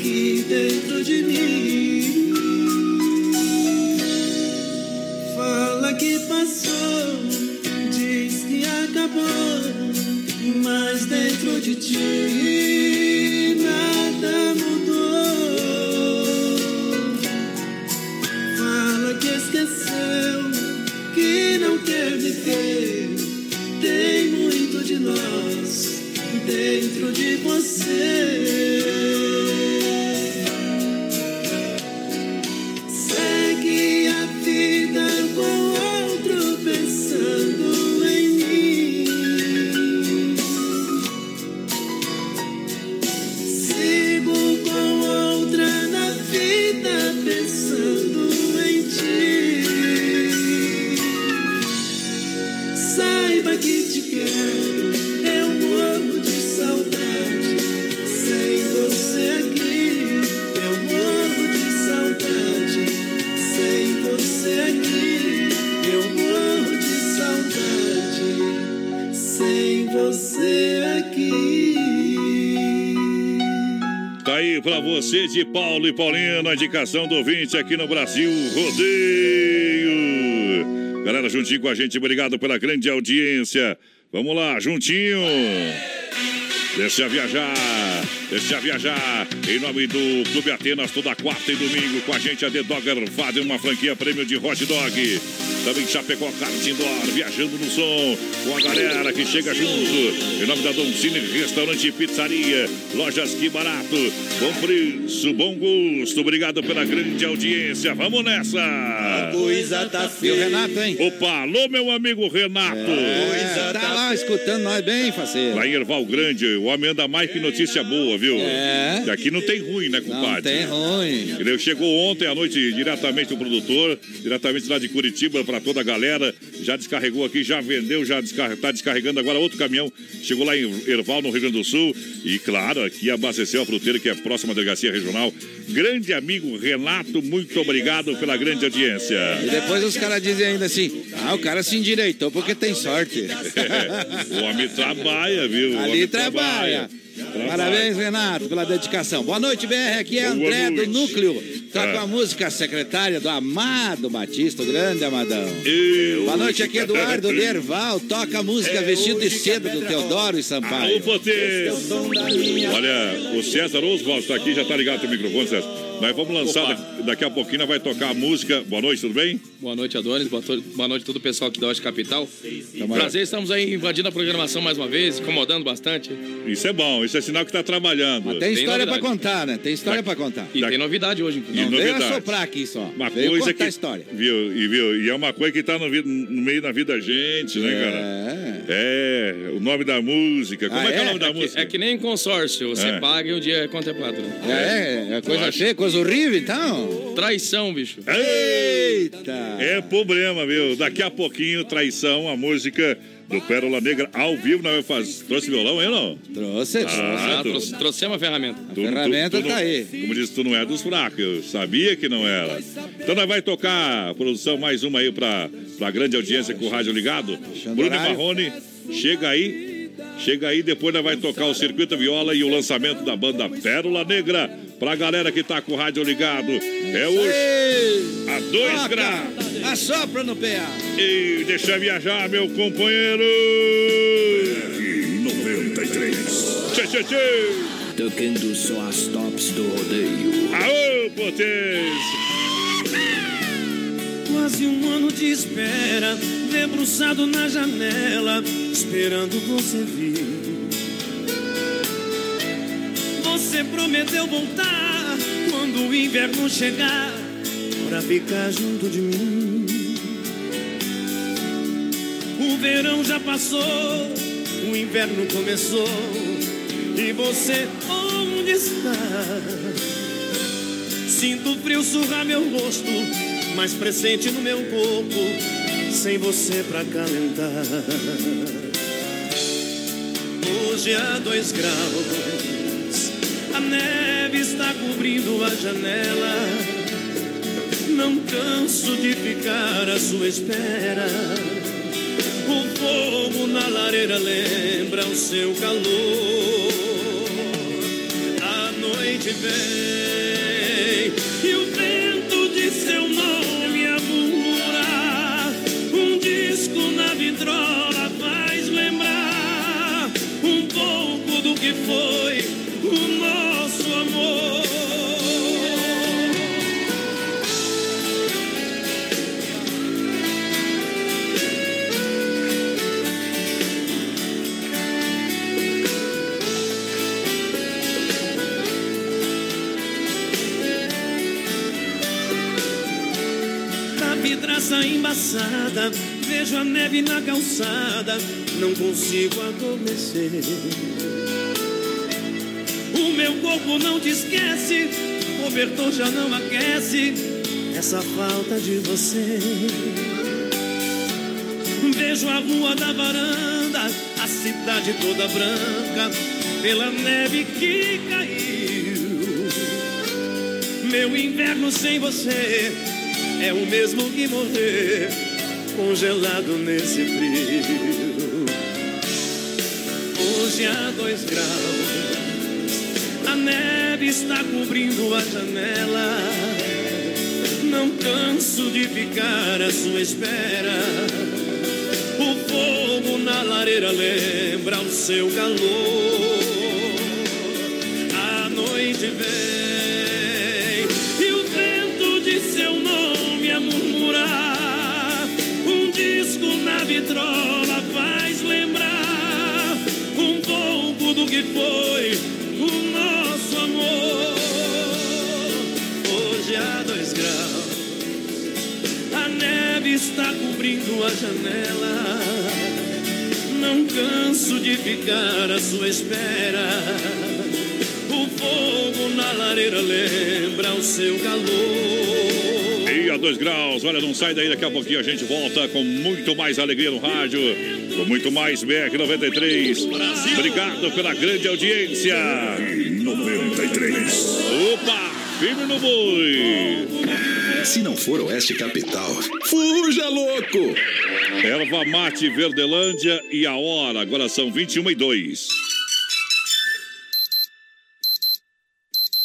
Speaker 20: Aqui dentro de mim. Fala que passou, diz que acabou, mas dentro de ti de
Speaker 2: Paulo e Paulina, a indicação do ouvinte aqui no Brasil Rodeio. Galera, juntinho com a gente, obrigado pela grande audiência. Vamos lá, juntinho. Deixa viajar, deixa viajar. Em nome do Clube Atenas, toda quarta e domingo com a gente, a The Dogger Father, uma franquia prêmio de hot dog. Também Chapecó Kart Indoor, viajando no som, com a galera que chega junto. Em nome da Dom Cine Restaurante e Pizzaria, lojas que barato, bom preço, bom gosto. Obrigado pela grande audiência. Vamos nessa! A
Speaker 5: coisa tá feia. E o Renato, hein?
Speaker 2: Opa, alô, meu amigo Renato.
Speaker 5: É, tá lá escutando nós bem, faceiro.
Speaker 2: Lá em Erval Grande, o homem anda mais que notícia boa, viu?
Speaker 5: É.
Speaker 2: Não tem ruim, né, compadre?
Speaker 5: Não tem ruim.
Speaker 2: Ele chegou ontem à noite diretamente do produtor, diretamente lá de Curitiba para toda a galera. Já descarregou aqui, já vendeu, já está descarregando agora outro caminhão. Chegou lá em Erval, no Rio Grande do Sul. E claro, aqui abasteceu a fruteira, que é próxima à delegacia regional. Grande amigo Renato, muito obrigado pela grande audiência.
Speaker 5: E depois os caras dizem ainda assim: ah, o cara se endireitou porque tem sorte.
Speaker 2: o homem trabalha, viu? O
Speaker 5: Ali
Speaker 2: homem
Speaker 5: trabalha. Parabéns, Renato, pela dedicação. Boa noite, BR. Aqui é André do Núcleo. Tá
Speaker 2: É.
Speaker 5: com a música secretária do Amado Batista, o grande Amadão.
Speaker 2: Eu-
Speaker 5: Boa noite, aqui é Eduardo Derval. Toca a música Vestido de Seda do Teodoro e Sampaio.
Speaker 2: Alô, Potês! Olha, o César Oswald está aqui, já está ligado o microfone, César. Nós vamos lançar, daqui, daqui a pouquinho, vai tocar a música. Boa noite, tudo bem?
Speaker 6: Boa noite, Adonis. Boa, to- boa noite a todo o pessoal aqui da Oeste Capital. Prazer, estamos aí invadindo a programação mais uma vez, incomodando bastante.
Speaker 2: Isso é bom, isso é sinal que está trabalhando.
Speaker 5: Tem história pra
Speaker 6: novidade.
Speaker 5: contar, né? Tem história pra contar.
Speaker 6: E tem novidade hoje, inclusive.
Speaker 5: Não veio
Speaker 2: novidade.
Speaker 5: assoprar aqui só.
Speaker 2: Uma
Speaker 5: veio
Speaker 2: coisa
Speaker 5: contar
Speaker 2: que.
Speaker 5: a história.
Speaker 2: Viu, e, viu, e é uma coisa que está no, vi- no meio da vida da gente, né, cara? É. o nome da música. Como é que é o nome da
Speaker 6: é que,
Speaker 2: música?
Speaker 6: é que nem consórcio, você
Speaker 2: É.
Speaker 6: paga e um dia é contemplado. Né?
Speaker 5: É, é coisa feia, coisa horrível, então.
Speaker 6: Traição, bicho.
Speaker 5: Eita!
Speaker 2: É problema, viu? Daqui a pouquinho, traição, a música do Pérola Negra ao vivo. Nós vamos fazer. Trouxe violão aí ou não?
Speaker 5: Trouxe,
Speaker 6: Ah,
Speaker 2: tu-
Speaker 6: trouxe, trouxemos a ferramenta.
Speaker 2: Tu- tu- tu não- Como disse, tu não é dos fracos. Eu sabia que não era. Então nós vai tocar, produção, mais uma aí pra, pra grande audiência com o rádio ligado. Bruno
Speaker 5: horário.
Speaker 2: Marrone, chega aí. Chega aí, depois nós vai tocar o Circuito Viola e o lançamento da banda Pérola Negra. Pra galera que tá com o rádio ligado. É hoje, a 2
Speaker 5: Toca!
Speaker 2: graus.
Speaker 5: Assopra no PA.
Speaker 2: E deixa viajar, meu companheiro.
Speaker 3: 93.
Speaker 2: Tchê, tchê, tchê.
Speaker 10: Tocando só as tops do rodeio.
Speaker 2: Aô, potência.
Speaker 8: Quase um ano de espera, debruçado na janela, esperando você vir. Você prometeu voltar quando o inverno chegar, pra ficar junto de mim. O verão já passou, o inverno começou, e você onde está? Sinto frio surrar meu rosto, mais presente no meu corpo, sem você pra calentar. Hoje há dois graus, neve está cobrindo a janela. Não canso de ficar à sua espera. O fogo na lareira lembra o seu calor. A noite vem embaçada, vejo a neve na calçada, não consigo adormecer. O meu corpo não te esquece, o cobertor já não aquece essa falta de você. Vejo a rua da varanda, a cidade toda branca, pela neve que caiu. Meu inverno sem você é o mesmo que morrer congelado nesse frio. Hoje há dois graus, a neve está cobrindo a janela. Não canso de ficar à sua espera. O fogo na lareira lembra o seu calor.
Speaker 11: vitrola faz lembrar um pouco do que foi o nosso amor. Hoje há dois graus, a neve está cobrindo a janela. Não canso de ficar à sua espera. O fogo na lareira lembra o seu calor.
Speaker 21: E a dois graus, olha, não sai daí, daqui a pouquinho a gente volta com muito mais alegria no rádio, com muito mais BR-93. Obrigado pela grande audiência.
Speaker 2: 93.
Speaker 21: Opa, firme no boi.
Speaker 2: Se não for Oeste Capital, fuja louco!
Speaker 21: Erva Mate Verdelândia e a hora, agora são 21 e 2.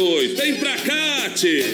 Speaker 22: Vem pra cá, tchê.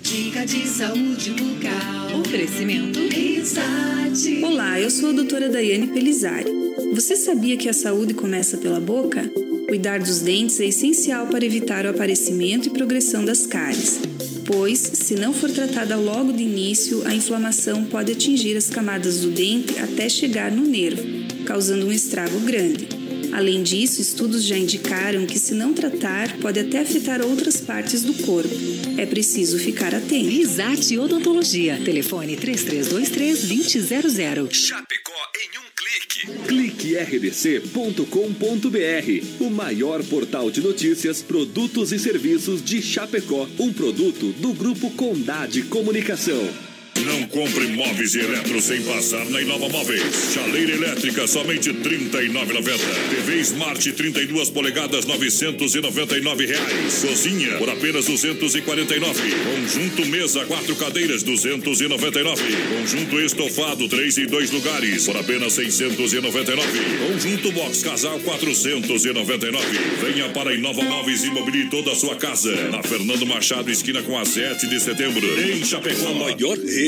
Speaker 23: Dica de saúde bucal. Oferecimento Risate.
Speaker 24: Olá, eu sou a doutora Daiane Pelizari. Você sabia que a saúde começa pela boca? Cuidar dos dentes é essencial para evitar o aparecimento e progressão das cáries, pois, se não for tratada logo de início, a inflamação pode atingir as camadas do dente até chegar no nervo, causando um estrago grande. Além disso, estudos já indicaram que, se não tratar, pode até afetar outras partes do corpo. É preciso ficar atento.
Speaker 25: Risate Odontologia. Telefone 3323-2000.
Speaker 26: Chapecó em um clique. cliquerdc.com.br, o maior portal de notícias, produtos e serviços de Chapecó, um produto do grupo Condade Comunicação.
Speaker 2: Não compre móveis e eletros sem passar na Inova Móveis. Chaleira elétrica, somente R$ 39,90. TV Smart 32 polegadas, 999 reais. Cozinha, por apenas R$ 249. Conjunto mesa, quatro cadeiras, R$ 299. Conjunto estofado, três e dois lugares, por apenas R$ 699. Conjunto box casal, R$ 499. Venha para Inova Móveis e mobile toda a sua casa. Na Fernando Machado, esquina com a 7 de setembro. Em Chapecó.
Speaker 17: A maior rede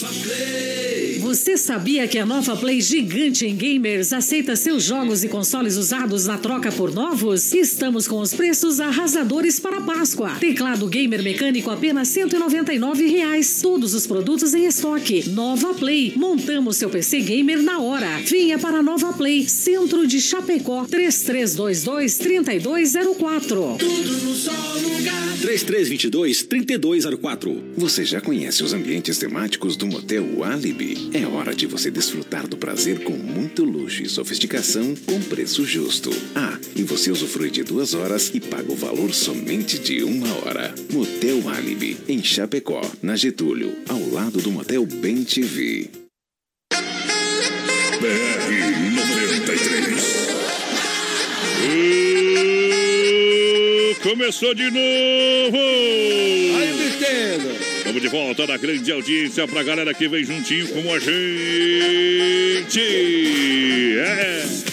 Speaker 17: vamos Play.
Speaker 27: Você sabia que a Nova Play gigante em gamers aceita seus jogos e consoles usados na troca por novos? Estamos com os preços arrasadores para Páscoa. Teclado gamer mecânico apenas 199 reais. Todos os produtos em estoque. Nova Play. Montamos seu PC gamer na hora. Venha para a Nova Play, centro de Chapecó, 3322 3204.
Speaker 23: Tudo no só lugar.
Speaker 14: 3322-3204. Você já conhece os ambientes temáticos do Motel Alibi? É hora de você desfrutar do prazer com muito luxo e sofisticação com preço justo. Ah, e você usufrui de duas horas e paga o valor somente de uma hora. Motel Alibi, em Chapecó, na Getúlio, ao lado do Motel Bem TV.
Speaker 2: BR 93.
Speaker 21: Começou de novo!
Speaker 5: Aí!
Speaker 21: Estamos de volta na grande audiência pra galera que vem juntinho com a gente! É!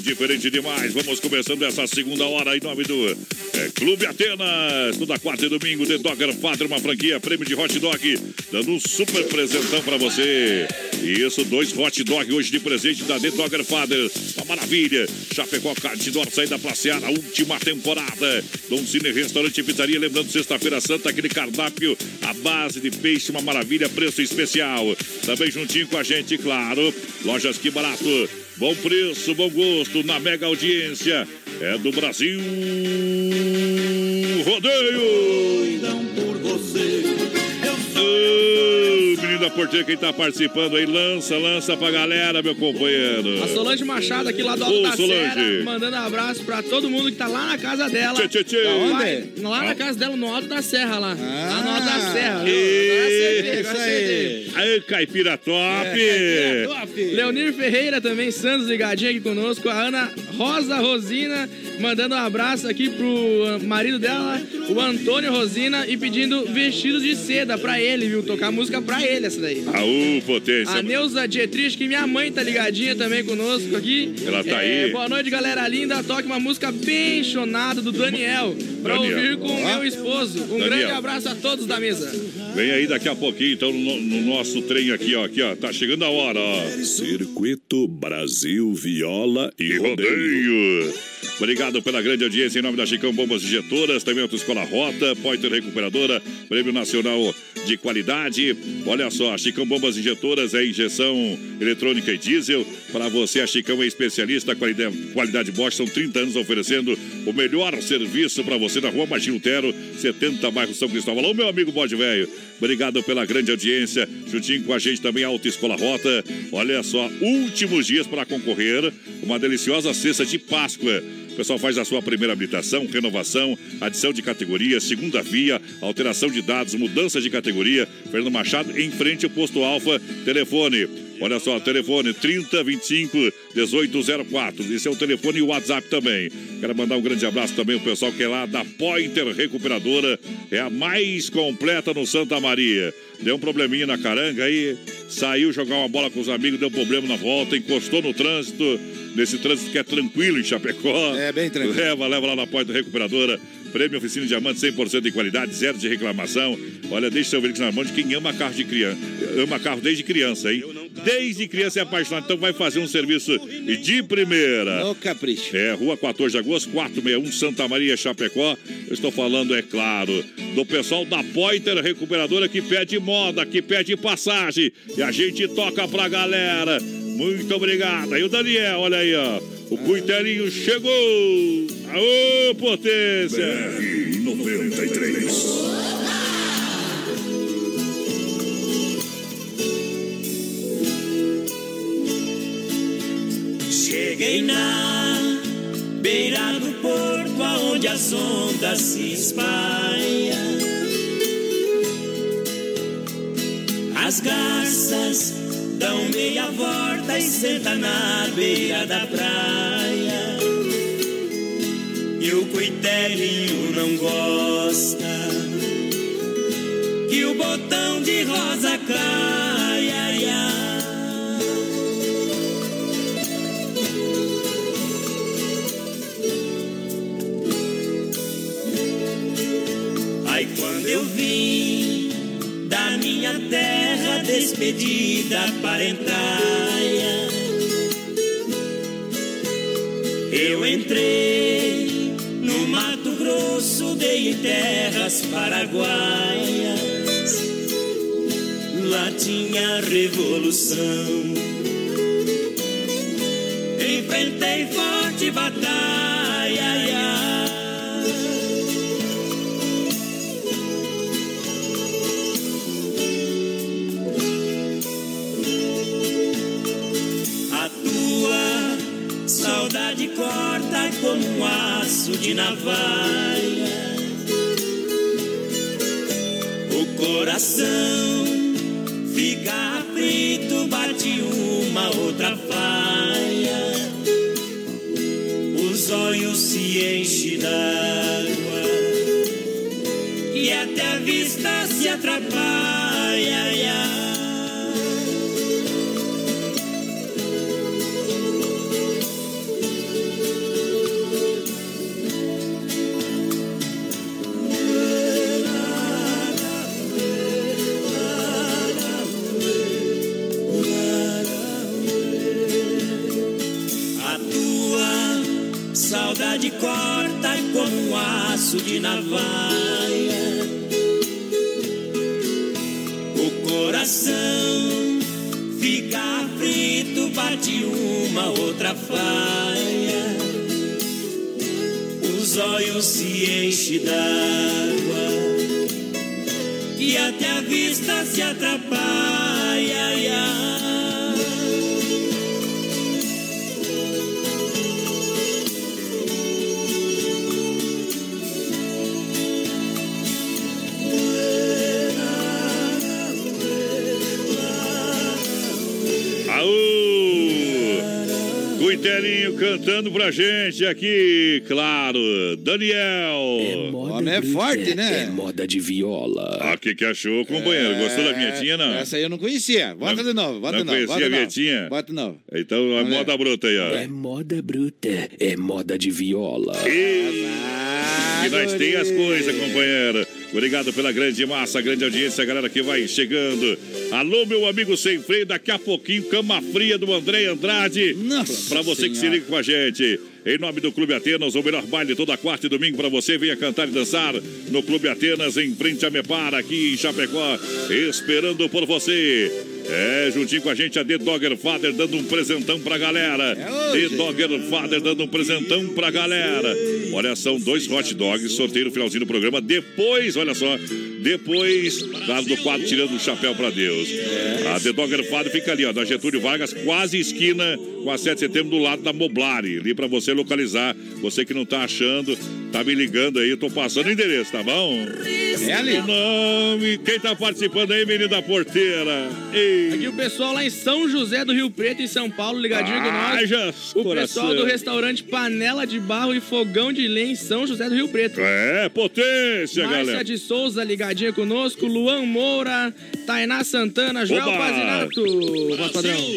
Speaker 21: É
Speaker 2: diferente demais. Vamos começando essa segunda hora em nome do é, Clube Atenas. Toda quarta e domingo, The Dogger Father, uma franquia, prêmio de hot dog, dando um super presentão pra você. Isso, dois hot dog hoje de presente da The Dogger Father. Uma maravilha. Chapecó Cardidor, saída pra Seara, última temporada. Dom Cine Restaurante e Pizzaria, lembrando, sexta-feira santa, aquele cardápio, a base de peixe, uma maravilha, preço especial. Também juntinho com a gente, claro. Lojas Que Barato. Bom preço, bom gosto, na mega audiência. É do Brasil Rodeio.
Speaker 28: por você.
Speaker 2: Ô, menina porteira, quem tá participando aí, lança, lança pra galera, meu companheiro.
Speaker 6: A Solange Machado aqui lá do Alto
Speaker 2: Ô,
Speaker 6: da
Speaker 2: Solange.
Speaker 6: Serra, mandando abraço pra todo mundo que tá lá na casa dela.
Speaker 2: Tchê, tchê, tchê.
Speaker 6: Vai,
Speaker 2: Aonde?
Speaker 6: Lá na
Speaker 2: Ah.
Speaker 6: casa dela, no Alto da Serra lá. lá no Alto da Serra.
Speaker 2: E-
Speaker 6: Isso aí.
Speaker 2: Aí, caipira top.
Speaker 6: Leonir Ferreira também, Santos ligadinho aqui conosco. A Ana Rosa Rosina mandando um abraço aqui pro ah, marido dela, o Antônio Rosina, e pedindo vestidos de seda pra ele, viu? Tocar música pra ele essa daí.
Speaker 2: Aú, potência.
Speaker 6: A Neuza Dietrich, que minha mãe tá ligadinha também conosco aqui.
Speaker 2: Ela tá
Speaker 6: É,
Speaker 2: aí.
Speaker 6: Boa noite, galera linda. Toque uma música bem chonada do Daniel, pra
Speaker 2: Daniel.
Speaker 6: ouvir com o meu esposo. Um
Speaker 2: Daniel.
Speaker 6: grande abraço a todos da mesa.
Speaker 2: Vem aí daqui a pouquinho, então, no, no nosso trem aqui, ó. Aqui, ó. Tá chegando a hora, ó.
Speaker 1: Circuito Brasil Viola e,
Speaker 2: E rodeio. Obrigado pela grande audiência em nome da Chicão Bombas Injetoras, também Autoescola Rota, Poiter Recuperadora, Prêmio Nacional de Qualidade. Olha só, a Chicão Bombas Injetoras é injeção eletrônica e diesel. Para você, a Chicão é especialista, qualidade, qualidade Bosch, são 30 anos oferecendo o melhor serviço para você na rua Martim Lutero, 70, bairro São Cristóvão. Alô, meu amigo Bode Velho, obrigado pela grande audiência. Juntinho com a gente também a Autoescola Rota. Olha só, últimos dias para concorrer, uma deliciosa cesta de Páscoa. Pessoal faz a sua primeira habilitação, renovação, adição de categoria, segunda via, alteração de dados, mudança de categoria. Fernando Machado, em frente ao posto Alfa. Telefone. Olha só, telefone 3025 1804. Esse é o telefone e o WhatsApp também. Quero mandar um grande abraço também ao pessoal que é lá da Pointer Recuperadora. É a mais completa no Santa Maria. Deu um probleminha na caranga aí, saiu jogar uma bola com os amigos, deu problema na volta, encostou no trânsito. Nesse trânsito que é tranquilo em Chapecó.
Speaker 5: É, bem tranquilo.
Speaker 2: Leva, leva lá na Pointer Recuperadora. Prêmio Oficina Diamante 100% de qualidade, zero de reclamação. Olha, deixa seu veículo na mão de quem ama carro de criança. Ama carro desde criança, hein? Desde criança é apaixonado, então vai fazer um serviço de primeira.
Speaker 5: No capricho.
Speaker 2: É, Rua 14 de Agosto, 461, Santa Maria, Chapecó. Eu estou falando, é claro, do pessoal da Pointer Recuperadora que pede moda, que pede passagem. E a gente toca pra galera. Muito obrigado. Aí o Daniel, olha aí, ó. O Cuitelinho chegou. Aô, potência.
Speaker 1: BR 93.
Speaker 28: Cheguei na beira do porto aonde as ondas se espalham. As garças dão meia volta e sentam na beira da praia. E o cuitelinho não gosta que o botão de rosa caia. Despedida parentaia, eu entrei no Mato Grosso, dei terras paraguaias. Lá tinha revolução. Enfrentei forte batalha. Saudade corta como um aço de navalha. O coração fica aflito, bate uma outra falha. Os olhos se enchem d'água e até a vista se atrapalha. De navalha. O coração fica aflito, bate uma outra faia. Os olhos se enchem d'água e até a vista se atrapalha.
Speaker 2: Aô! Cuitelinho cantando pra gente aqui, claro. Daniel.
Speaker 5: O homem é forte, né?
Speaker 11: É moda de viola.
Speaker 2: Ah, o que, que achou, companheiro? Gostou da vinhetinha, não?
Speaker 5: Essa aí eu não conhecia. Bota
Speaker 2: Não-
Speaker 5: de novo, bota
Speaker 2: não
Speaker 5: de novo.
Speaker 2: conhecia
Speaker 5: bota
Speaker 2: a
Speaker 5: de novo.
Speaker 2: vinhetinha?
Speaker 5: Bota de novo.
Speaker 2: Então, a
Speaker 5: ver.
Speaker 2: moda bruta aí, ó.
Speaker 11: É moda bruta, é moda de viola.
Speaker 2: E nós tem as coisas, companheiro. Obrigado pela grande massa, grande audiência, galera que vai chegando. Alô, meu amigo sem freio, daqui a pouquinho, cama fria do André Andrade.
Speaker 5: Nossa
Speaker 2: Pra você que se
Speaker 5: Senhora.
Speaker 2: liga com a gente. Em nome do Clube Atenas, o melhor baile toda quarta e domingo pra você. Venha cantar e dançar no Clube Atenas, em frente a Mepara, aqui em Chapecó, esperando por você. É, juntinho com a gente, a The Dogger Father dando um presentão pra galera. The Dogger Father dando um presentão pra galera. Olha, são dois hot dogs, sorteio no finalzinho do programa. Depois, olha só, depois lá do quadro Tirando o Chapéu pra Deus. A The Dogger Father fica ali, ó, na Getúlio Vargas, quase esquina com a 7 de setembro, do lado da Moblari. Ali pra você localizar. Você que não tá achando, tá me ligando aí, eu tô passando o endereço, tá bom?
Speaker 5: É ali.
Speaker 2: O nome, quem tá participando aí, menino da porteira? Ei.
Speaker 6: Aqui o pessoal lá em São José do Rio Preto, em São Paulo, ligadinho com
Speaker 2: Ai,
Speaker 6: nós.
Speaker 2: já,
Speaker 6: o
Speaker 2: coração.
Speaker 6: pessoal do restaurante Panela de Barro e Fogão de Lenha em São José do Rio Preto.
Speaker 2: É, potência,
Speaker 6: Márcia
Speaker 2: galera.
Speaker 6: de Souza ligadinha conosco, Luan Moura, Tainá Santana, Joel
Speaker 2: Oba!
Speaker 6: Pazinato.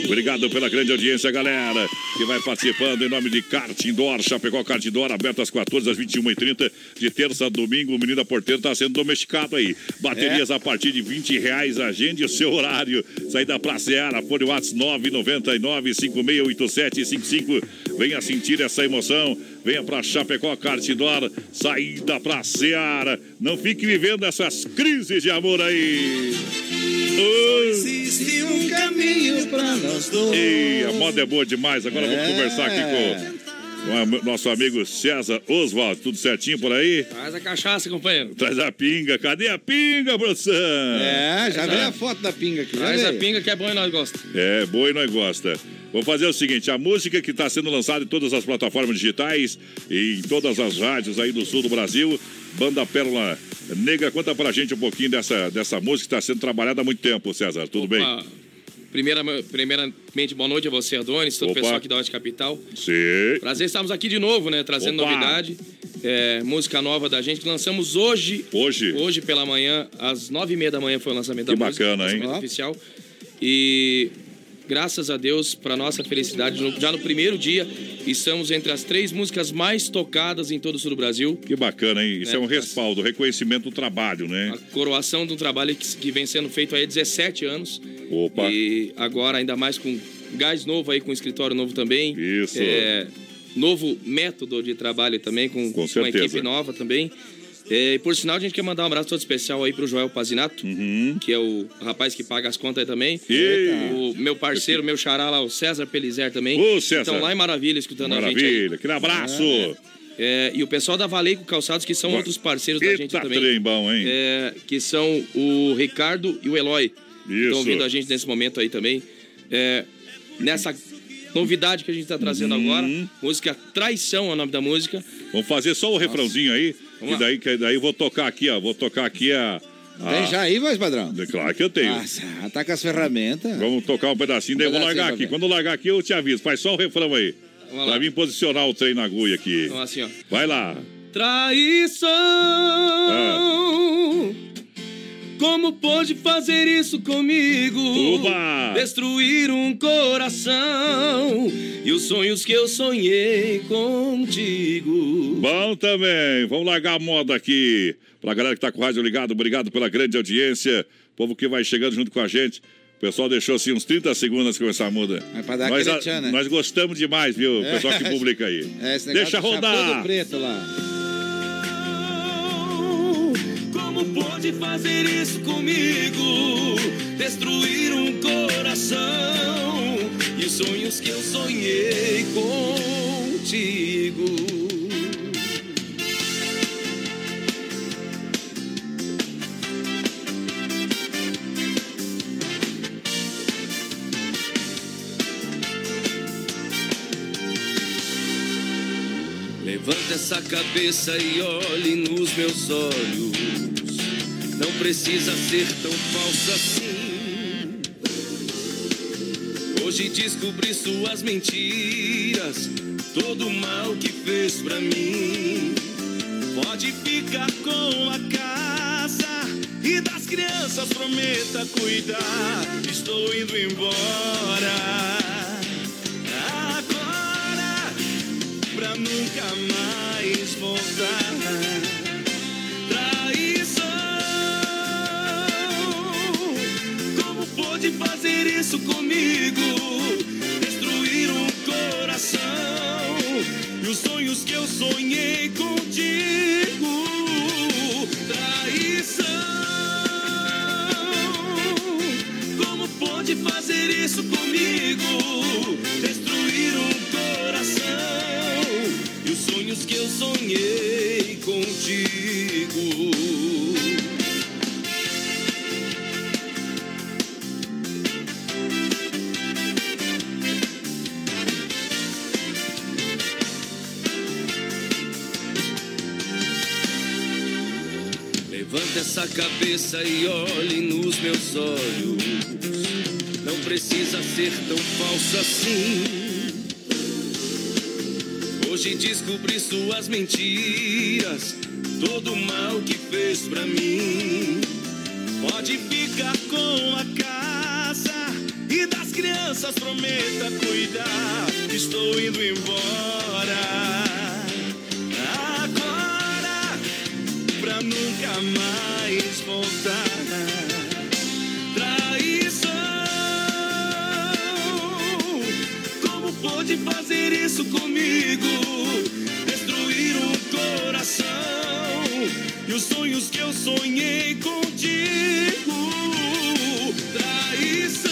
Speaker 2: Obrigado pela grande audiência, galera, que vai participando em nome de Kart Indoor, Chapecó Kart Indoor, aberto às 14 às 21h30, de terça a domingo. O menino da porteira está sendo domesticado aí. Baterias a partir de 20 reais, agende o seu horário. Saída pra Seara, fone WhatsApp 999 568755. Venha sentir essa emoção. Venha pra Chapecó Kart Indoor, saída pra Seara. Não fique vivendo essas crises de amor aí.
Speaker 28: Existe um caminho pra nós dois.
Speaker 2: Ei, a moda é boa demais. Agora vamos
Speaker 5: É.
Speaker 2: conversar aqui com, nosso amigo César Oswald. Tudo certinho por aí?
Speaker 6: Faz a cachaça, companheiro.
Speaker 2: Traz a pinga. Cadê a pinga, produção?
Speaker 5: É, já
Speaker 6: Traz
Speaker 5: veio
Speaker 6: a-
Speaker 5: foto da pinga aqui. já
Speaker 6: Traz a pinga que é bom e nós gostamos.
Speaker 2: É, boa e nós gosta. Vamos fazer o seguinte, a música que está sendo lançada em todas as plataformas digitais e em todas as rádios aí do sul do Brasil, Banda Pérola Negra, conta pra gente um pouquinho dessa, dessa música que está sendo trabalhada há muito tempo, César, tudo bem?
Speaker 6: Opa. Primeira, primeiramente, boa noite a você, Adonis, todo o pessoal aqui da Oeste Capital.
Speaker 2: Sim.
Speaker 6: Prazer estarmos aqui de novo, né? Trazendo
Speaker 2: Opa.
Speaker 6: novidade. É, música nova da gente que lançamos hoje.
Speaker 2: Hoje?
Speaker 6: Hoje pela manhã, às nove e meia da manhã foi o lançamento
Speaker 2: Que
Speaker 6: da música.
Speaker 2: bacana, hein?
Speaker 6: lançamento oficial. E graças a Deus, para nossa felicidade, já no primeiro dia, estamos entre as três músicas mais tocadas em todo o sul do Brasil.
Speaker 2: Que bacana, hein? Isso é,
Speaker 6: É,
Speaker 2: um respaldo, reconhecimento do trabalho, né?
Speaker 6: Coroação de um trabalho que, que vem sendo feito aí há 17 anos.
Speaker 2: Opa.
Speaker 6: E agora, ainda mais com gás novo aí, com escritório novo também.
Speaker 2: Isso.
Speaker 6: É, novo método de trabalho também, com,
Speaker 2: Com
Speaker 6: uma
Speaker 2: certeza.
Speaker 6: equipe nova também. É, e por sinal, a gente quer mandar um abraço todo especial aí pro Joel Pazinato, que é o rapaz que paga as contas aí também.
Speaker 2: Uhum. Ei.
Speaker 6: O meu parceiro, meu xará lá, o César Pelizer também.
Speaker 2: Ô, César.
Speaker 6: Então lá em Maravilha, escutando a gente.
Speaker 2: Maravilha, aquele abraço.
Speaker 6: É, e o pessoal da Valeico Calçados, que são
Speaker 2: Vai.
Speaker 6: outros parceiros da
Speaker 2: Eita
Speaker 6: gente também.
Speaker 2: trem bom, hein?
Speaker 6: É, que são o Ricardo e o Eloy.
Speaker 2: Isso.
Speaker 6: Estão ouvindo a gente nesse momento aí também. É, nessa novidade que a gente está trazendo
Speaker 2: Uhum.
Speaker 6: agora. Música Traição é o nome da música.
Speaker 2: Vamos fazer só o refrãozinho aí.
Speaker 6: Vamos
Speaker 2: E daí, que daí eu vou tocar aqui, ó. Vou tocar aqui a. a-
Speaker 5: Tem já aí, voz padrão?
Speaker 2: Claro que eu tenho.
Speaker 5: Nossa, tá com as ferramentas.
Speaker 2: Vamos tocar um pedacinho, daí eu vou largar aqui.
Speaker 5: ver.
Speaker 2: Quando eu largar aqui, eu te aviso. Faz só o refrão aí.
Speaker 6: Vamos
Speaker 2: Pra
Speaker 6: lá.
Speaker 2: mim posicionar o trem na agulha aqui.
Speaker 6: Então, assim, ó.
Speaker 2: Vai lá.
Speaker 6: Traição. Como pôde fazer isso comigo?
Speaker 2: Uba!
Speaker 6: Destruir um coração e os sonhos que eu sonhei contigo.
Speaker 2: Bom também. Vamos largar a moda aqui. Pra galera que tá com o rádio ligado, obrigado pela grande audiência. Povo que vai chegando junto com a gente. pessoal deixou assim uns 30 segundos antes de começar a muda.
Speaker 5: É pra dar
Speaker 2: nós,
Speaker 5: tchan, né?
Speaker 2: nós gostamos demais, viu? O pessoal que publica aí.
Speaker 5: É,
Speaker 2: Deixa rodar.
Speaker 5: preto lá.
Speaker 8: Como pode fazer isso comigo? Destruir um coração e os sonhos que eu sonhei contigo. Levanta essa cabeça e olhe nos meus olhos. Não precisa ser tão falso assim. Hoje descobri suas mentiras, todo o mal que fez pra mim. Pode ficar com a casa e das crianças prometa cuidar. Estou indo embora. Agora pra nunca mais voltar. Pôde fazer isso comigo? Destruir um coração e os sonhos que eu sonhei contigo. Traição, como pôde fazer isso comigo? Destruir um coração e os sonhos que eu sonhei contigo. Essa cabeça e olhe nos meus olhos. Não precisa ser tão falso assim. Hoje descobri suas mentiras, todo o mal que fez pra mim. Pode ficar com a casa e das crianças prometa cuidar. Estou indo embora. Agora pra nunca mais voltar. Traição, como pôde fazer isso comigo? Destruir um coração e os sonhos que eu sonhei contigo. Traição,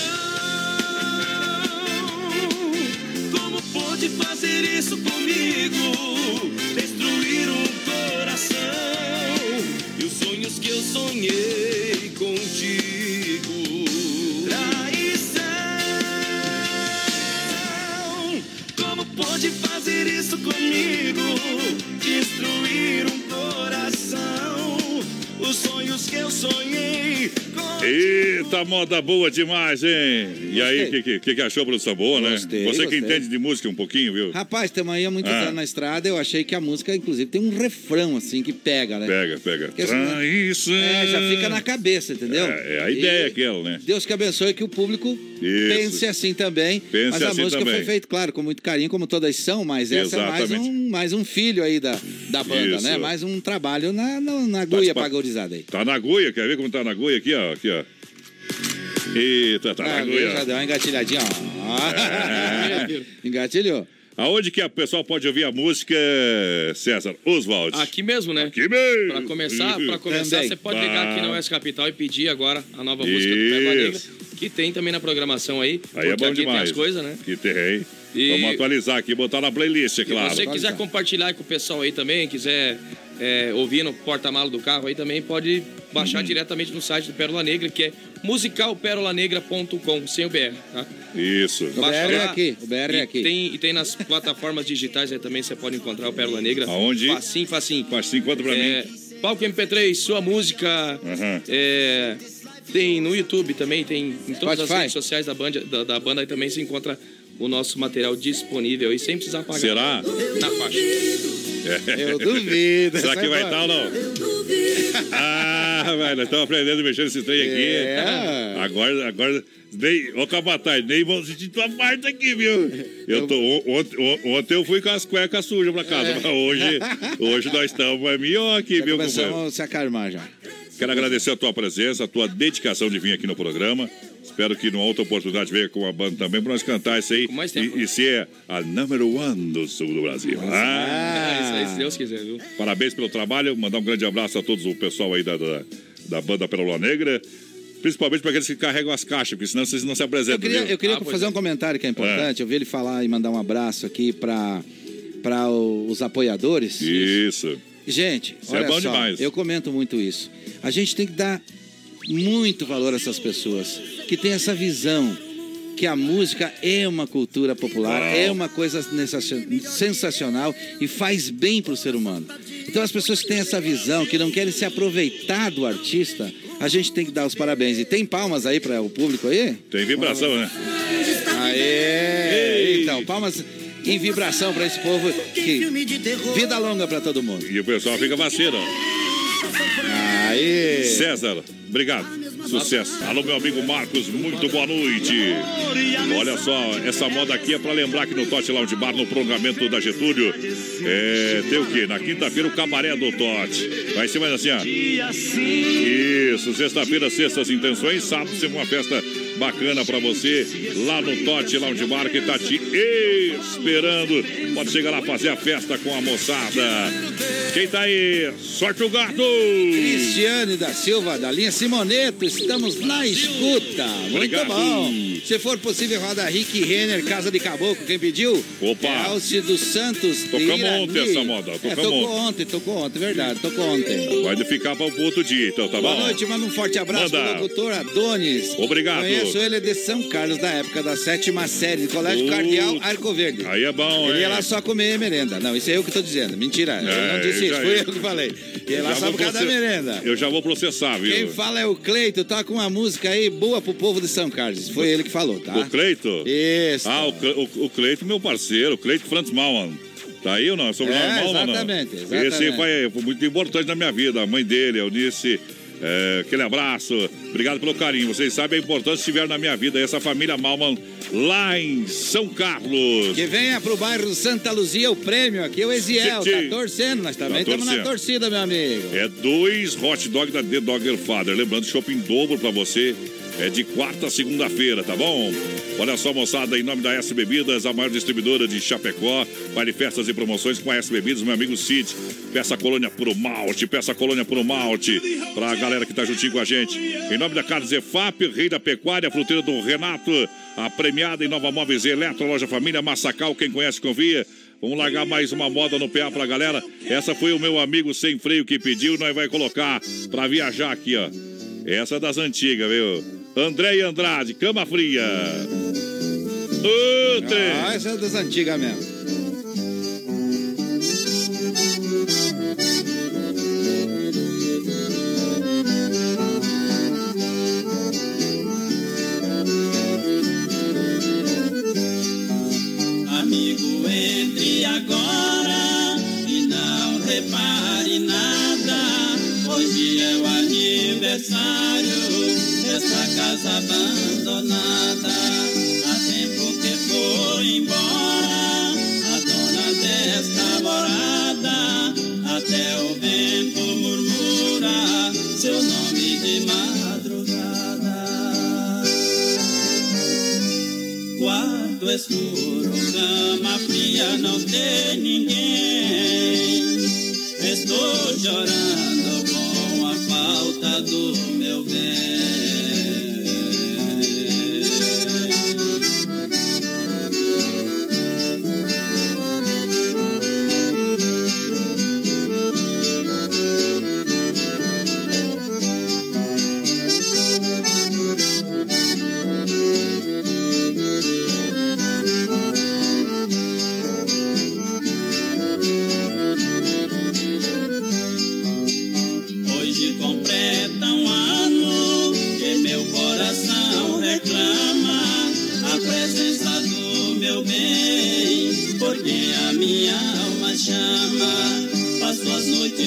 Speaker 8: como pôde fazer isso comigo?
Speaker 2: Moda boa demais, hein? E aí, o que, que, que achou, produção boa, né?
Speaker 5: Gostei,
Speaker 2: Você que
Speaker 5: gostei.
Speaker 2: entende de música um pouquinho, viu?
Speaker 5: Rapaz, estamos aí há muitos
Speaker 2: Ah.
Speaker 5: anos na estrada. Eu achei que a música, inclusive, tem um refrão assim que pega, né?
Speaker 2: Pega, pega.
Speaker 5: Porque assim,
Speaker 2: Traição.
Speaker 5: É, já fica na cabeça, entendeu?
Speaker 2: É, é a ideia
Speaker 5: E
Speaker 2: aquela, né?
Speaker 5: Deus que abençoe que o público
Speaker 2: Isso.
Speaker 5: pense assim também.
Speaker 2: Pense
Speaker 5: mas a
Speaker 2: assim
Speaker 5: música
Speaker 2: também.
Speaker 5: foi feita, claro, com muito carinho, como todas são, mas essa é mais
Speaker 2: Exatamente.
Speaker 5: um, mais um filho aí da, da banda,
Speaker 2: Isso.
Speaker 5: né? Mais um trabalho na, na, na agulha
Speaker 2: Participa-
Speaker 5: pagorizada aí.
Speaker 2: Tá na agulha, quer ver como tá na agulha aqui, ó? Aqui, ó. Eita, tá na
Speaker 5: Ah, já deu uma engatilhadinha, ó.
Speaker 2: É.
Speaker 5: Engatilhou.
Speaker 2: Aonde que a pessoa pode ouvir a música, César Oswald?
Speaker 6: Aqui mesmo, né?
Speaker 2: Aqui mesmo.
Speaker 6: Pra começar, pra começar você pode ligar aqui na Oeste Capital e pedir agora a nova música do Negra,
Speaker 2: Isso.
Speaker 6: que tem também na programação aí.
Speaker 2: Aí é bom
Speaker 6: aqui tem
Speaker 2: demais.
Speaker 6: as coisas, né?
Speaker 2: Que tem.
Speaker 6: E-
Speaker 2: Vamos atualizar aqui, botar na playlist, é claro.
Speaker 6: Se você quiser compartilhar com o pessoal aí também, quiser é, ouvir no porta-malo do carro aí também, pode baixar
Speaker 2: Uhum.
Speaker 6: diretamente no site do Pérola Negra, que é musicalperolanegra.com, sem o BR, tá?
Speaker 2: Isso.
Speaker 5: O BR é aqui, o BR é aqui.
Speaker 6: Tem, e tem nas plataformas digitais aí também, você pode encontrar o Pérola Negra.
Speaker 2: Aonde?
Speaker 6: Facinho, facinho.
Speaker 2: Facinho, conta pra
Speaker 6: é,
Speaker 2: mim.
Speaker 6: Palco MP3, sua música.
Speaker 2: Aham.
Speaker 6: é, tem no YouTube também, tem em todas as
Speaker 5: Spotify?
Speaker 6: redes sociais da banda, da, da banda aí também se encontra o nosso material disponível aí, sem precisar pagar.
Speaker 2: Será?
Speaker 6: Na faixa.
Speaker 5: Eu duvido.
Speaker 2: Será que vai estar ou não? Ah, velho, nós estamos aprendendo a mexer nesse trem aqui.
Speaker 5: É.
Speaker 2: Agora, agora, nem, ô capataz, nem vão sentir tua parte aqui, viu? Eu tô, on- ontem, on- ontem eu fui com as cuecas sujas pra casa, mas hoje, hoje nós estamos é melhor aqui,
Speaker 5: Já
Speaker 2: viu,
Speaker 5: começamos a se acalmar já.
Speaker 2: Quero agradecer a tua presença, a tua dedicação de vir aqui no programa. Espero que numa outra oportunidade venha com a banda também para nós cantar isso aí.
Speaker 6: mais tempo.
Speaker 2: E, e ser a number one do sul do Brasil.
Speaker 6: Ah, isso aí, se Deus quiser, viu?
Speaker 2: Parabéns pelo trabalho. Mandar um grande abraço a todos o pessoal aí da, da, da banda Pérola Negra. Principalmente para aqueles que carregam as caixas, porque senão vocês não se apresentam.
Speaker 5: Eu queria, eu queria
Speaker 6: Ah,
Speaker 5: fazer
Speaker 6: é.
Speaker 5: um comentário que é importante. Eu vi ele falar e mandar um abraço aqui para para os apoiadores.
Speaker 2: Isso.
Speaker 5: Gente,
Speaker 2: Isso é
Speaker 5: olha
Speaker 2: bom
Speaker 5: só,
Speaker 2: demais.
Speaker 5: eu comento muito isso. A gente tem que dar muito valor a essas pessoas que têm essa visão que a música é uma cultura popular, é uma coisa sensacion- sensacional e faz bem para o ser humano. Então as pessoas que têm essa visão, que não querem se aproveitar do artista, a gente tem que dar os parabéns. E tem palmas aí para o público aí?
Speaker 2: Tem vibração, né?
Speaker 5: Aê! Então, palmas em vibração para esse povo. Que vida longa para todo mundo.
Speaker 2: E o pessoal fica vacilo.
Speaker 5: Aê!
Speaker 2: César, obrigado. Sucesso. Alô, meu amigo Marcos, muito boa noite. Olha só, essa moda aqui é para lembrar que no Tote Lounge Bar, no prolongamento da Getúlio, é, tem o quê? Na quinta-feira, o cabaré do Tote. Vai ser mais assim, ó. Isso, sexta-feira, sextas intenções, sábado, ser uma festa bacana pra você lá no Tote Lounge Bar que tá te esperando. Pode chegar lá fazer a festa com a moçada. Quem tá aí? Sorte o gato!
Speaker 5: Cristiane da Silva, da linha Simoneto, estamos na escuta. Muito
Speaker 2: Obrigado.
Speaker 5: bom. Se for possível, roda Rick Renner, Casa de Caboclo, quem pediu?
Speaker 2: Opa.
Speaker 5: É Alce dos Santos.
Speaker 2: Tocamos ontem essa moda,
Speaker 5: É,
Speaker 2: tocamos
Speaker 5: tocou
Speaker 2: ontem.
Speaker 5: tocou ontem, verdade, tocou ontem.
Speaker 2: Vai ficar para o outro dia, então, tá
Speaker 5: Boa
Speaker 2: bom?
Speaker 5: noite, manda um forte abraço
Speaker 2: Manda.
Speaker 5: pro locutor Adonis.
Speaker 2: Obrigado.
Speaker 5: Conheço ele de São Carlos, da época da sétima série, de Colégio
Speaker 2: Putz.
Speaker 5: Cardeal Arco Verde.
Speaker 2: Aí é bom,
Speaker 5: Ele
Speaker 2: hein?
Speaker 5: ia lá só comer merenda. Não, isso é eu que tô dizendo. Mentira, eu
Speaker 2: É,
Speaker 5: não disse
Speaker 2: eu
Speaker 5: isso, fui eu que falei. Ele ia lá só por causa da merenda.
Speaker 2: Eu já vou processar, viu?
Speaker 5: Quem fala é o Cleito, toca uma música aí boa pro povo de São Carlos. Foi ele que falou, tá?
Speaker 2: O Cleito?
Speaker 5: Isso.
Speaker 2: Ah, o, o, o Cleito, meu parceiro, o Cleito Franz Malman. Tá aí ou não? Sobre
Speaker 5: É,
Speaker 2: Malman, não?
Speaker 5: exatamente, exatamente.
Speaker 2: Esse aí foi, muito importante na minha vida. A mãe dele, a Eunice, é, aquele abraço. Obrigado pelo carinho. Vocês sabem a importância que estiver na minha vida. Essa família Malman lá em São Carlos.
Speaker 5: Que venha pro bairro Santa Luzia o prêmio aqui, o Eziel.
Speaker 2: Sim,
Speaker 5: Tá torcendo, nós também
Speaker 2: Tá
Speaker 5: estamos na torcida, meu amigo.
Speaker 2: É dois hot dog da The Dogger Father. Lembrando, shopping dobro pra você. É de quarta a segunda-feira, tá bom? Olha só, moçada, em nome da S Bebidas, a maior distribuidora de Chapecó. Vale festas e promoções com a S Bebidas, meu amigo Cid. Peça a colônia pro malte, peça a colônia pro malte. Pra galera que tá juntinho com a gente. Em nome da Carlos Efap, Rei da Pecuária, fruteira do Renato. A premiada em Nova Móveis Eletro, Loja Família Massacal, quem conhece, confia. Vamos largar mais uma moda no PA pra galera. Essa foi o meu amigo sem freio que pediu, nós vai colocar pra viajar aqui, ó. Essa é das antigas, viu? André e Andrade, Cama Fria. Trem.
Speaker 5: Ah, essa é das antigas mesmo.
Speaker 29: Amigo, entre agora e não repare nada. Hoje é o aniversário dessa casa abandonada. Há tempo que foi embora a dona desta morada. Até o vento murmura seu nome de madrugada. Quarto escuro, cama fria, não tem ninguém. Estou chorando falta do meu Hoje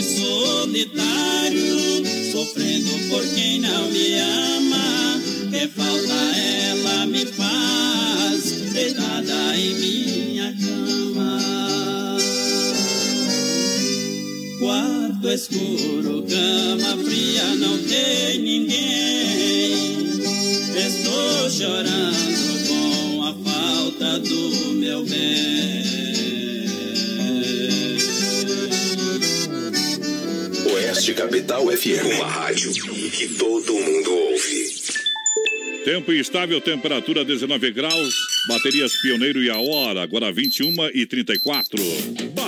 Speaker 29: solitário, sofrendo por quem não me ama. Que falta ela me faz, deitada em minha cama. Quarto escuro, cama fria, não tem ninguém.
Speaker 28: Estou chorando com a falta do meu bem.
Speaker 17: Oeste Capital FM, uma rádio que todo mundo ouve.
Speaker 2: Tempo instável, temperatura 19 graus. Baterias Pioneiro e a hora, agora 21 e 34.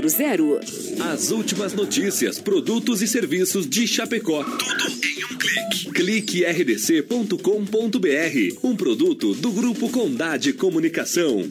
Speaker 23: 3328-3100.
Speaker 26: As últimas notícias, produtos e serviços de Chapecó. Tudo em um clique. Clique rdc.com.br. Um produto do Grupo Condade Comunicação.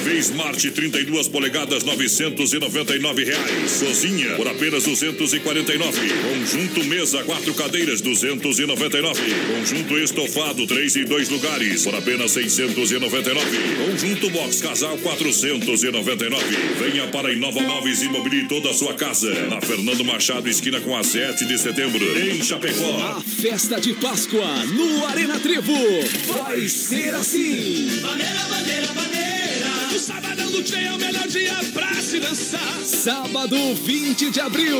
Speaker 2: TV Smart 32 polegadas 999 reais. Cozinha por apenas 249. Conjunto mesa quatro cadeiras 299. Conjunto estofado 3 e 2 lugares por apenas 699. Conjunto box casal 499. Venha para Inova Móveis e mobilie toda a sua casa. Na Fernando Machado esquina com a 7 de setembro em Chapecó.
Speaker 15: A festa de Páscoa no Arena Trevo vai ser assim.
Speaker 28: Bandeira, bandeira, bandeira. Tchê é o melhor dia pra se dançar.
Speaker 15: Sábado 20 de abril,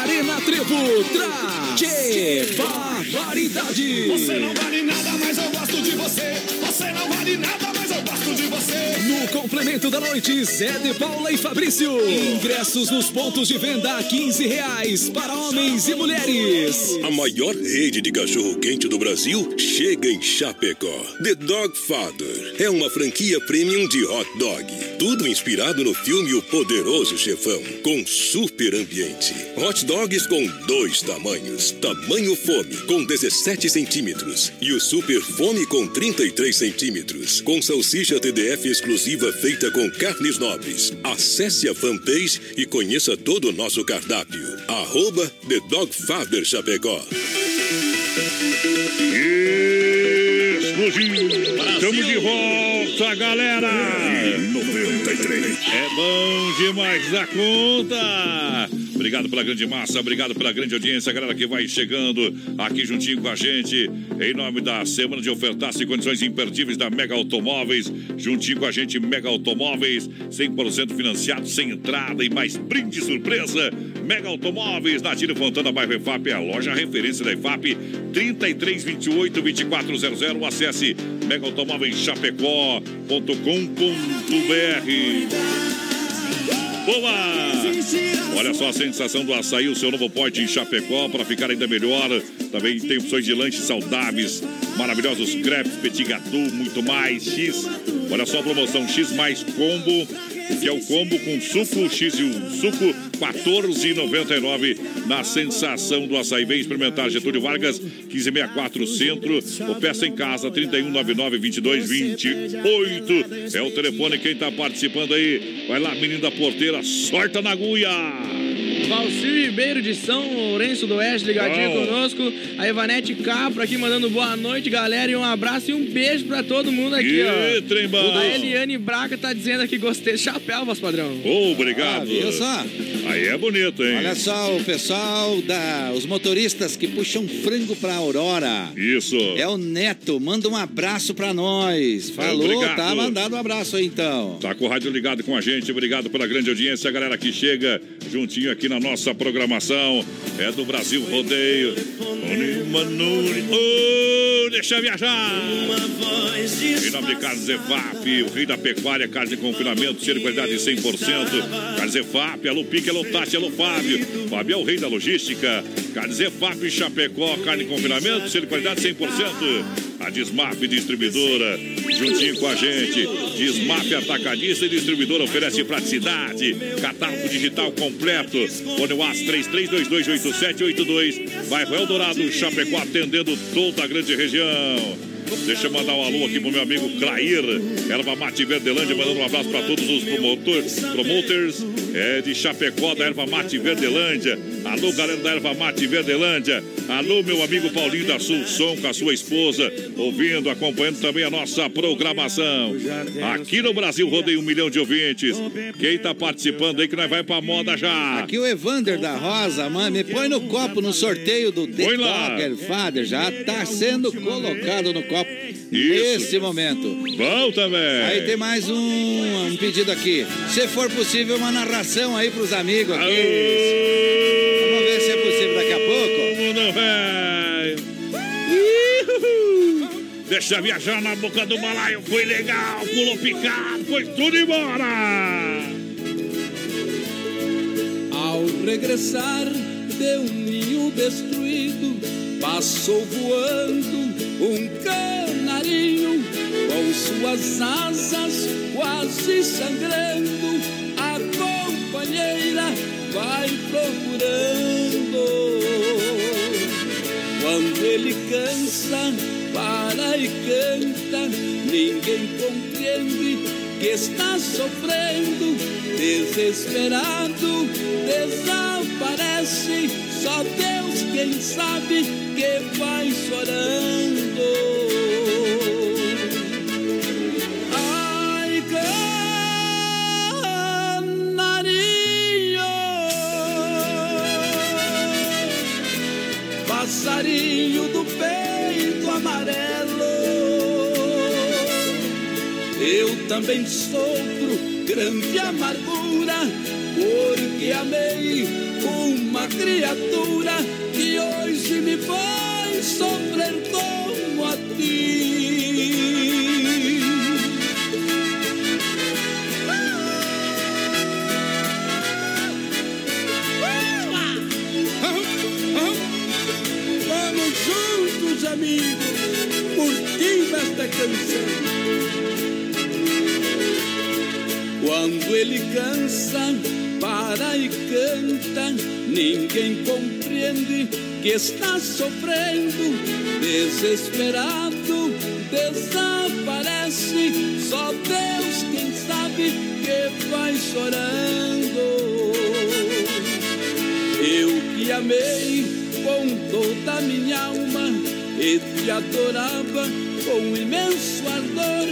Speaker 15: Arena Trevo traz Tchê Barbaridade.
Speaker 28: Você não vale nada, mas eu gosto de você. Você não vale nada, gosto de você.
Speaker 15: No complemento da noite, Zé de Paula e Fabrício. Ingressos nos pontos de venda a 15 reais para homens e mulheres.
Speaker 17: A maior rede de cachorro-quente do Brasil chega em Chapecó. The Dog Father é uma franquia premium de hot dog. Tudo inspirado no filme O Poderoso Chefão, com super ambiente. Hot dogs com dois tamanhos. Tamanho fome, com 17 centímetros. E o super fome com 33 centímetros. Com salsicha TDF exclusiva feita com carnes nobres. Acesse a fanpage e conheça todo o nosso cardápio. Arroba The Dog Father Chapecó.
Speaker 2: Explodiu! Estamos de volta, galera! 93. É bom demais da conta! Obrigado pela grande massa, obrigado pela grande audiência, galera que vai chegando aqui juntinho com a gente, em nome da semana de ofertas e condições imperdíveis da Mega Automóveis, juntinho com a gente, Mega Automóveis, 100% financiado, sem entrada e mais brinde surpresa. Mega Automóveis, na Tiro Fontana, bairro EFAP, a loja referência da EFAP, 3328 2400. Acesse megaautomóveischapecó.com.br. Boa! Olha só a sensação do açaí, o seu novo pote em Chapecó, para ficar ainda melhor. Também tem opções de lanches saudáveis, maravilhosos crepes, petit gâteau, muito mais. X, olha só a promoção X mais combo, que é o combo com suco X e o suco 14,99 na sensação do açaí. Vem experimentar Getúlio Vargas, 1564 Centro, ou peça em casa, 3199-2228. É o telefone, quem está participando aí, vai lá, menino da porteira, sorta na agulha.
Speaker 6: Valcir Ribeiro de São Lourenço do Oeste, ligadinho conosco. A Ivanete Capra aqui mandando boa noite, galera. E um abraço e um beijo pra todo mundo aqui,
Speaker 2: Ih,
Speaker 6: ó.
Speaker 2: trem bom.
Speaker 6: A Eliane Braca tá dizendo aqui, gostei. Chapéu, voz padrão.
Speaker 2: Obrigado.
Speaker 5: Ah, só?
Speaker 2: Aí é bonito, hein?
Speaker 5: Olha só, o pessoal da. Os motoristas que puxam frango pra Aurora.
Speaker 2: Isso.
Speaker 5: É o Neto, manda um abraço pra nós. Falou,
Speaker 2: Obrigado.
Speaker 5: tá mandado um abraço aí então.
Speaker 2: Tá com o rádio ligado com a gente, obrigado pela grande audiência, a galera que chega juntinho aqui na nossa programação. É do Brasil Rodeio. Deixa viajar! Em nome de Carlos Zefap, o rei da pecuária, carne de confinamento, cheiro de qualidade 100%. Carlos Zefap, alô Pique, alô Tati, alô Fábio. Fábio é o rei da logística. Carlos Zefap, Chapecó, carne de confinamento, cheiro de qualidade 100%. A Desmaf Distribuidora, juntinho com a gente. Desmaf Atacadista e Distribuidora oferece praticidade. Catálogo digital completo. Fone UAS 33228782. Bairro Eldorado, Chapecó, atendendo toda a grande região. Deixa eu mandar um alô aqui pro meu amigo Clair, Erva Mate Verdelândia, mandando um abraço para todos os promotores, promoters é, de Chapecó da Erva Mate Verdelândia. Alô, galera da Erva Mate Verdelândia. Alô, meu amigo Paulinho da Sul Som com a sua esposa, ouvindo, acompanhando também a nossa programação. Aqui no Brasil rodei um milhão de ouvintes. Quem tá participando aí que nós vai pra moda já?
Speaker 5: Aqui o Evander da Rosa, mãe, me põe no copo no sorteio do The
Speaker 2: Põe.
Speaker 5: Dogger Father. Já tá sendo colocado no copo nesse momento.
Speaker 2: Bom também.
Speaker 5: Aí tem mais um, um pedido aqui. Se for possível, uma narração aí pros amigos aqui. Vamos ver se é possível daqui a pouco.
Speaker 2: Mundo velho. Deixa viajar na boca do balaio. Foi legal, pulou picado, foi tudo embora.
Speaker 30: Ao regressar de um ninho destruído, passou voando um canarinho com suas asas quase sangrando. Companheira vai procurando. Quando ele cansa, para e canta, ninguém compreende que está sofrendo, desesperado, desaparece. Só Deus quem sabe que vai chorando. Do peito amarelo. Eu também sofro grande amargura, porque amei uma criatura que hoje me faz sofrer Cansa, para e canta, ninguém compreende que está sofrendo, desesperado, desaparece. Só Deus quem sabe que vai chorando. Eu que amei com toda a minha alma e te adorava com imenso ardor.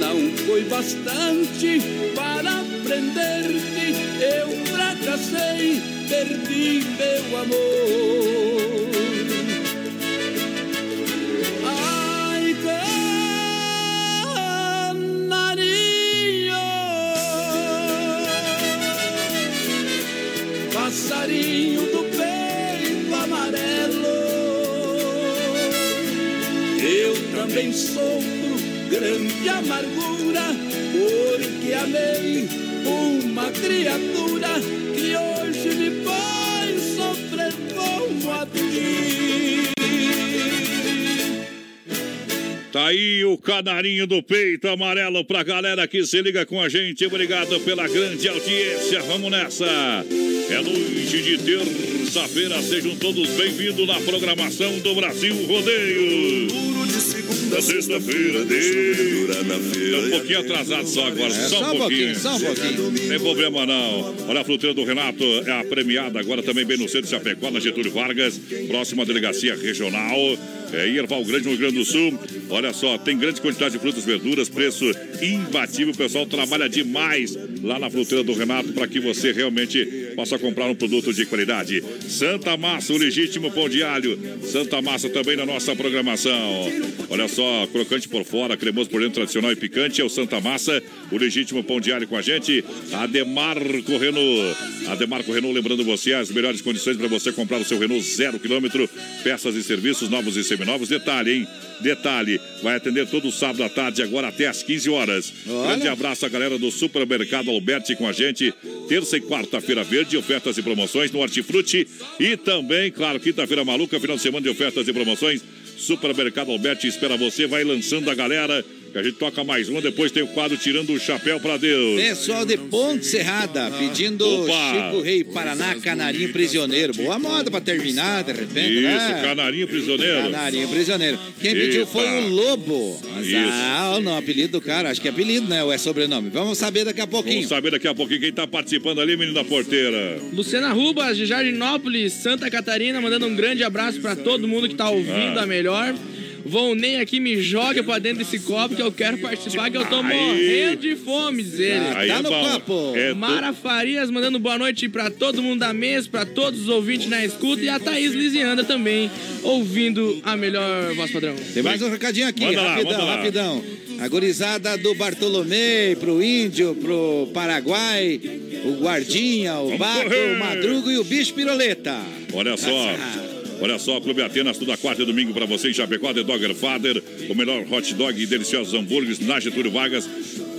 Speaker 30: Não foi bastante prender-te, eu fracassei, perdi meu amor. Canarinho do peito amarelo
Speaker 2: pra galera que se liga com a gente. Obrigado pela grande audiência. Vamos nessa. É noite de terça-feira. Sejam todos bem-vindos na programação do Brasil Rodeio.
Speaker 1: Da sexta-feira de feira.
Speaker 2: Um pouquinho atrasado só agora,
Speaker 5: É,
Speaker 2: só, um pouquinho.
Speaker 5: pouquinho, só um pouquinho.
Speaker 2: Tem problema não. Olha a fruteira do Renato, é a premiada agora também bem no centro de Chapecó, na Getúlio Vargas, próxima delegacia regional. É Erval Grande, no Rio Grande do Sul. Olha só, tem grande quantidade de frutas e verduras, preço imbatível. O pessoal trabalha demais lá na fruteira do Renato para que você realmente possa comprar um produto de qualidade. Santa Massa, o legítimo pão de alho. Santa Massa também na nossa programação. Olha só, crocante por fora, cremoso por dentro, tradicional e picante. É o Santa Massa, o legítimo pão de alho com a gente. Ademarco Renault. Ademarco Renault, lembrando você as melhores condições para você comprar o seu Renault zero quilômetro. Peças e serviços novos e seminovos. Detalhe, hein? Detalhe, vai atender todo sábado à tarde, agora até às 15 horas.
Speaker 5: Olha.
Speaker 2: Grande abraço à galera do Supermercado Alberti com a gente. Terça e quarta-feira verde, ofertas e promoções no Hortifruti. E também, claro, quinta-feira maluca, final de semana de ofertas e promoções. Supermercado Alberti espera você, vai lançando a galera. A gente toca mais uma, depois tem o quadro Tirando o Chapéu pra Deus.
Speaker 5: Pessoal de Ponte Serrada pedindo
Speaker 2: Opa.
Speaker 5: Chico Rei Paraná, Canarinho Prisioneiro. Boa moda pra terminar, de repente,
Speaker 2: Isso,
Speaker 5: né?
Speaker 2: Canarinho Prisioneiro.
Speaker 5: Canarinho Prisioneiro. Quem pediu
Speaker 2: Eita.
Speaker 5: foi o Lobo. Mas,
Speaker 2: Isso.
Speaker 5: Ah, não, apelido do cara. Acho que é apelido, né? Ou é sobrenome? Vamos saber daqui a pouquinho.
Speaker 2: Vamos saber daqui a pouquinho quem tá participando ali, menino da porteira.
Speaker 6: Luciana Rubas, de Jardinópolis, Santa Catarina, mandando um grande abraço pra todo mundo que tá ouvindo
Speaker 2: Ah.
Speaker 6: a melhor. Volney aqui me joga pra dentro desse copo que eu quero participar, que eu tô morrendo de fome, diz ele.
Speaker 2: Aí é bom. É do-
Speaker 6: Mara Farias mandando boa noite pra todo mundo da mesa, pra todos os ouvintes na escuta e a Thaís Lisianda também, ouvindo a melhor voz padrão.
Speaker 5: Tem mais um recadinho aqui,
Speaker 6: Manda
Speaker 5: rapidão,
Speaker 6: lá.
Speaker 5: rapidão. A gurizada do Bartolomei, pro Índio, pro Paraguai, o Guardinha, o Baco,
Speaker 2: correr.
Speaker 5: o Madrugo e o Bicho Piroleta.
Speaker 2: Olha só. Olha só, Clube Atenas, toda quarta e domingo para você em Chapecó, The Dogger Father, o melhor hot dog e deliciosos hambúrgueres na Getúlio Vargas,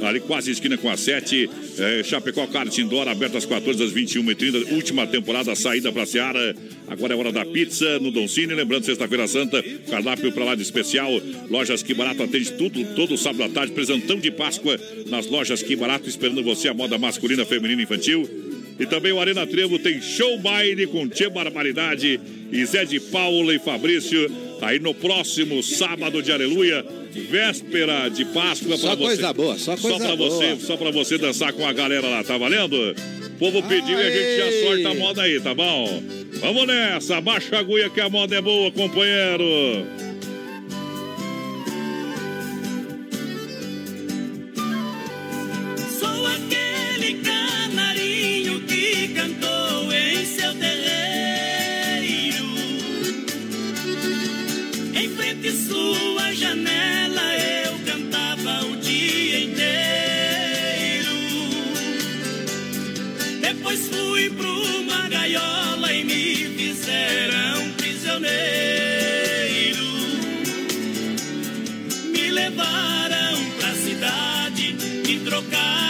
Speaker 2: ali quase esquina com a 7, é, Chapecó Kart Indoor, aberto às 14 às 21h30, última temporada, saída para Seara, agora é hora da pizza no Don Cine, lembrando, sexta-feira santa, cardápio para lá de especial, lojas Que Barato atende tudo, todo sábado à tarde, presentão de Páscoa nas lojas Que Barato, esperando você, a moda masculina, feminina e infantil, e também o Arena Trevo tem show baile com Tia Barbaridade e Zé de Paula e Fabrício. Aí no próximo sábado de Aleluia, véspera de Páscoa
Speaker 5: Só
Speaker 2: pra você.
Speaker 5: coisa boa, só coisa
Speaker 2: pra
Speaker 5: boa.
Speaker 2: você, só para você dançar com a galera lá, tá valendo? O povo pediu e a gente já sorta a moda aí, tá bom? Vamos nessa, baixa a agulha que a moda é boa, companheiro.
Speaker 28: Seu terreiro. Em frente sua janela eu cantava o dia inteiro. Depois fui pra uma gaiola e me fizeram prisioneiro. Me levaram pra cidade, me trocaram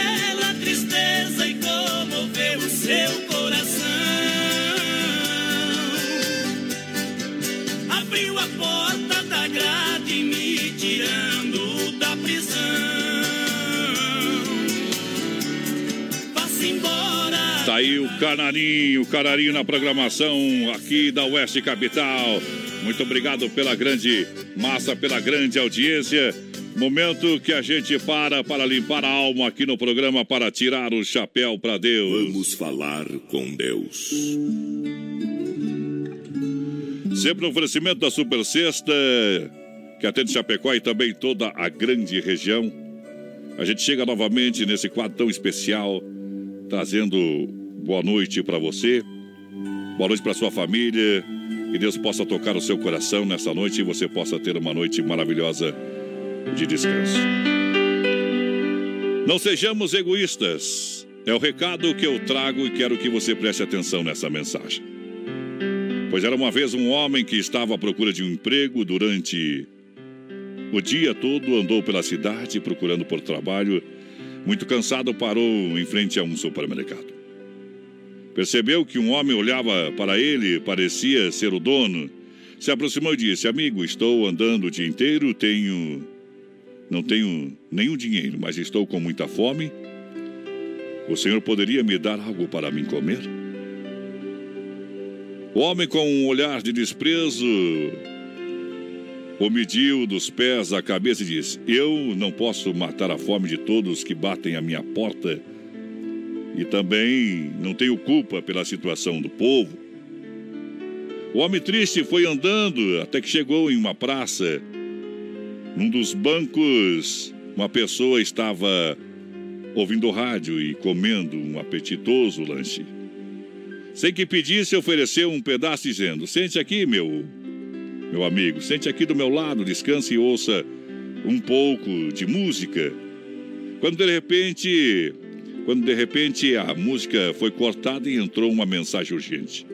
Speaker 28: viu naquela tristeza e comoveu o seu coração. Abriu a porta da grade, me tirando da prisão. Vá-se embora.
Speaker 2: Tá aí o Canarinho, Canarinho na programação aqui da Oeste Capital. Muito obrigado pela grande massa, pela grande audiência. Momento que a gente para para limpar a alma aqui no programa para tirar o chapéu para Deus.
Speaker 31: Vamos falar com Deus.
Speaker 2: Sempre um oferecimento da Super Sexta, que atende Chapecó e também toda a grande região. A gente chega novamente nesse quadro tão especial, trazendo boa noite para você, boa noite para sua família. Que Deus possa tocar o seu coração nessa noite e você possa ter uma noite maravilhosa de descanso. Não sejamos egoístas. É o recado que eu trago e quero que você preste atenção nessa mensagem. Pois era uma vez um homem que estava à procura de um emprego durante o dia todo, andou pela cidade procurando por trabalho. Muito cansado, parou em frente a um supermercado. Percebeu que um homem olhava para ele, parecia ser o dono. Se aproximou e disse: Amigo, estou andando o dia inteiro, tenho. Não tenho nenhum dinheiro, mas estou com muita fome. O senhor poderia me dar algo para mim comer? O homem, com um olhar de desprezo, o mediu dos pés à cabeça e disse: Eu não posso matar a fome de todos que batem à minha porta e também não tenho culpa pela situação do povo. O homem triste foi andando até que chegou em uma praça. Num dos bancos, uma pessoa estava ouvindo rádio e comendo um apetitoso lanche. Sem que pedisse, ofereceu um pedaço, dizendo: Sente aqui, meu, meu amigo, sente aqui do meu lado, descanse e ouça um pouco de música. Quando de repente, quando de repente a música foi cortada e entrou uma mensagem urgente.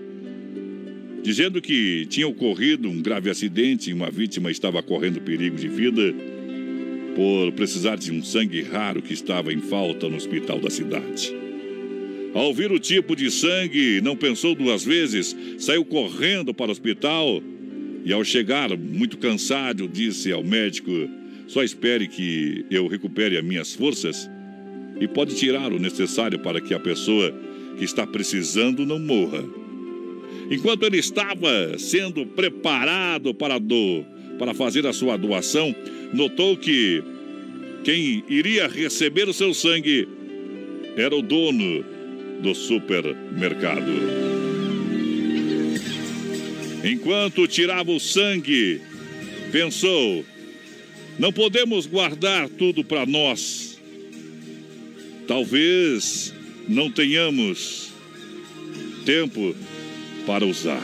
Speaker 2: Dizendo que tinha ocorrido um grave acidente e uma vítima estava correndo perigo de vida por precisar de um sangue raro que estava em falta no hospital da cidade. Ao ouvir o tipo de sangue, não pensou duas vezes, saiu correndo para o hospital e, ao chegar, muito cansado, disse ao médico: Só espere que eu recupere as minhas forças e pode tirar o necessário para que a pessoa que está precisando não morra. Enquanto ele estava sendo preparado para do, para fazer a sua doação, notou que quem iria receber o seu sangue era o dono do supermercado. Enquanto tirava o sangue, pensou: não podemos guardar tudo para nós. Talvez não tenhamos tempo para usar.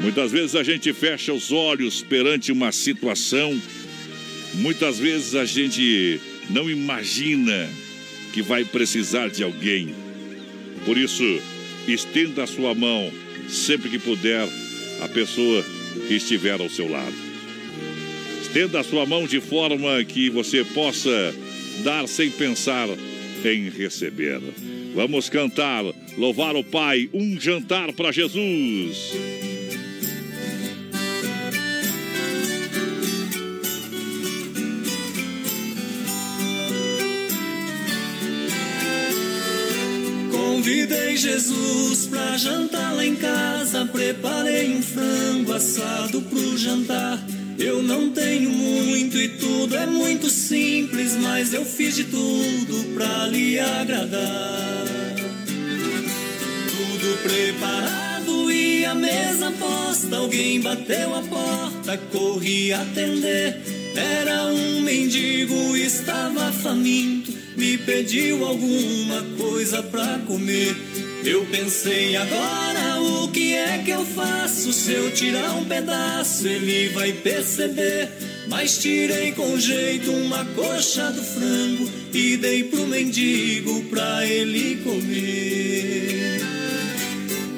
Speaker 2: Muitas vezes a gente fecha os olhos perante uma situação, muitas vezes a gente não imagina que vai precisar de alguém. Por isso, estenda a sua mão sempre que puder à pessoa que estiver ao seu lado. Estenda a sua mão de forma que você possa dar sem pensar em receber. Vamos cantar, louvar o Pai, um jantar para Jesus.
Speaker 28: Convidei Jesus pra jantar lá em casa. Preparei um frango assado pro jantar. Eu não tenho muito e tudo é muito simples, mas eu fiz de tudo pra lhe agradar. Tudo preparado e a mesa posta. Alguém bateu a porta, corri atender. Era um mendigo, estava faminto me pediu alguma coisa pra comer. Eu pensei agora o que é que eu faço se eu tirar um pedaço ele vai perceber. Mas tirei com jeito uma coxa do frango e dei pro mendigo pra ele comer.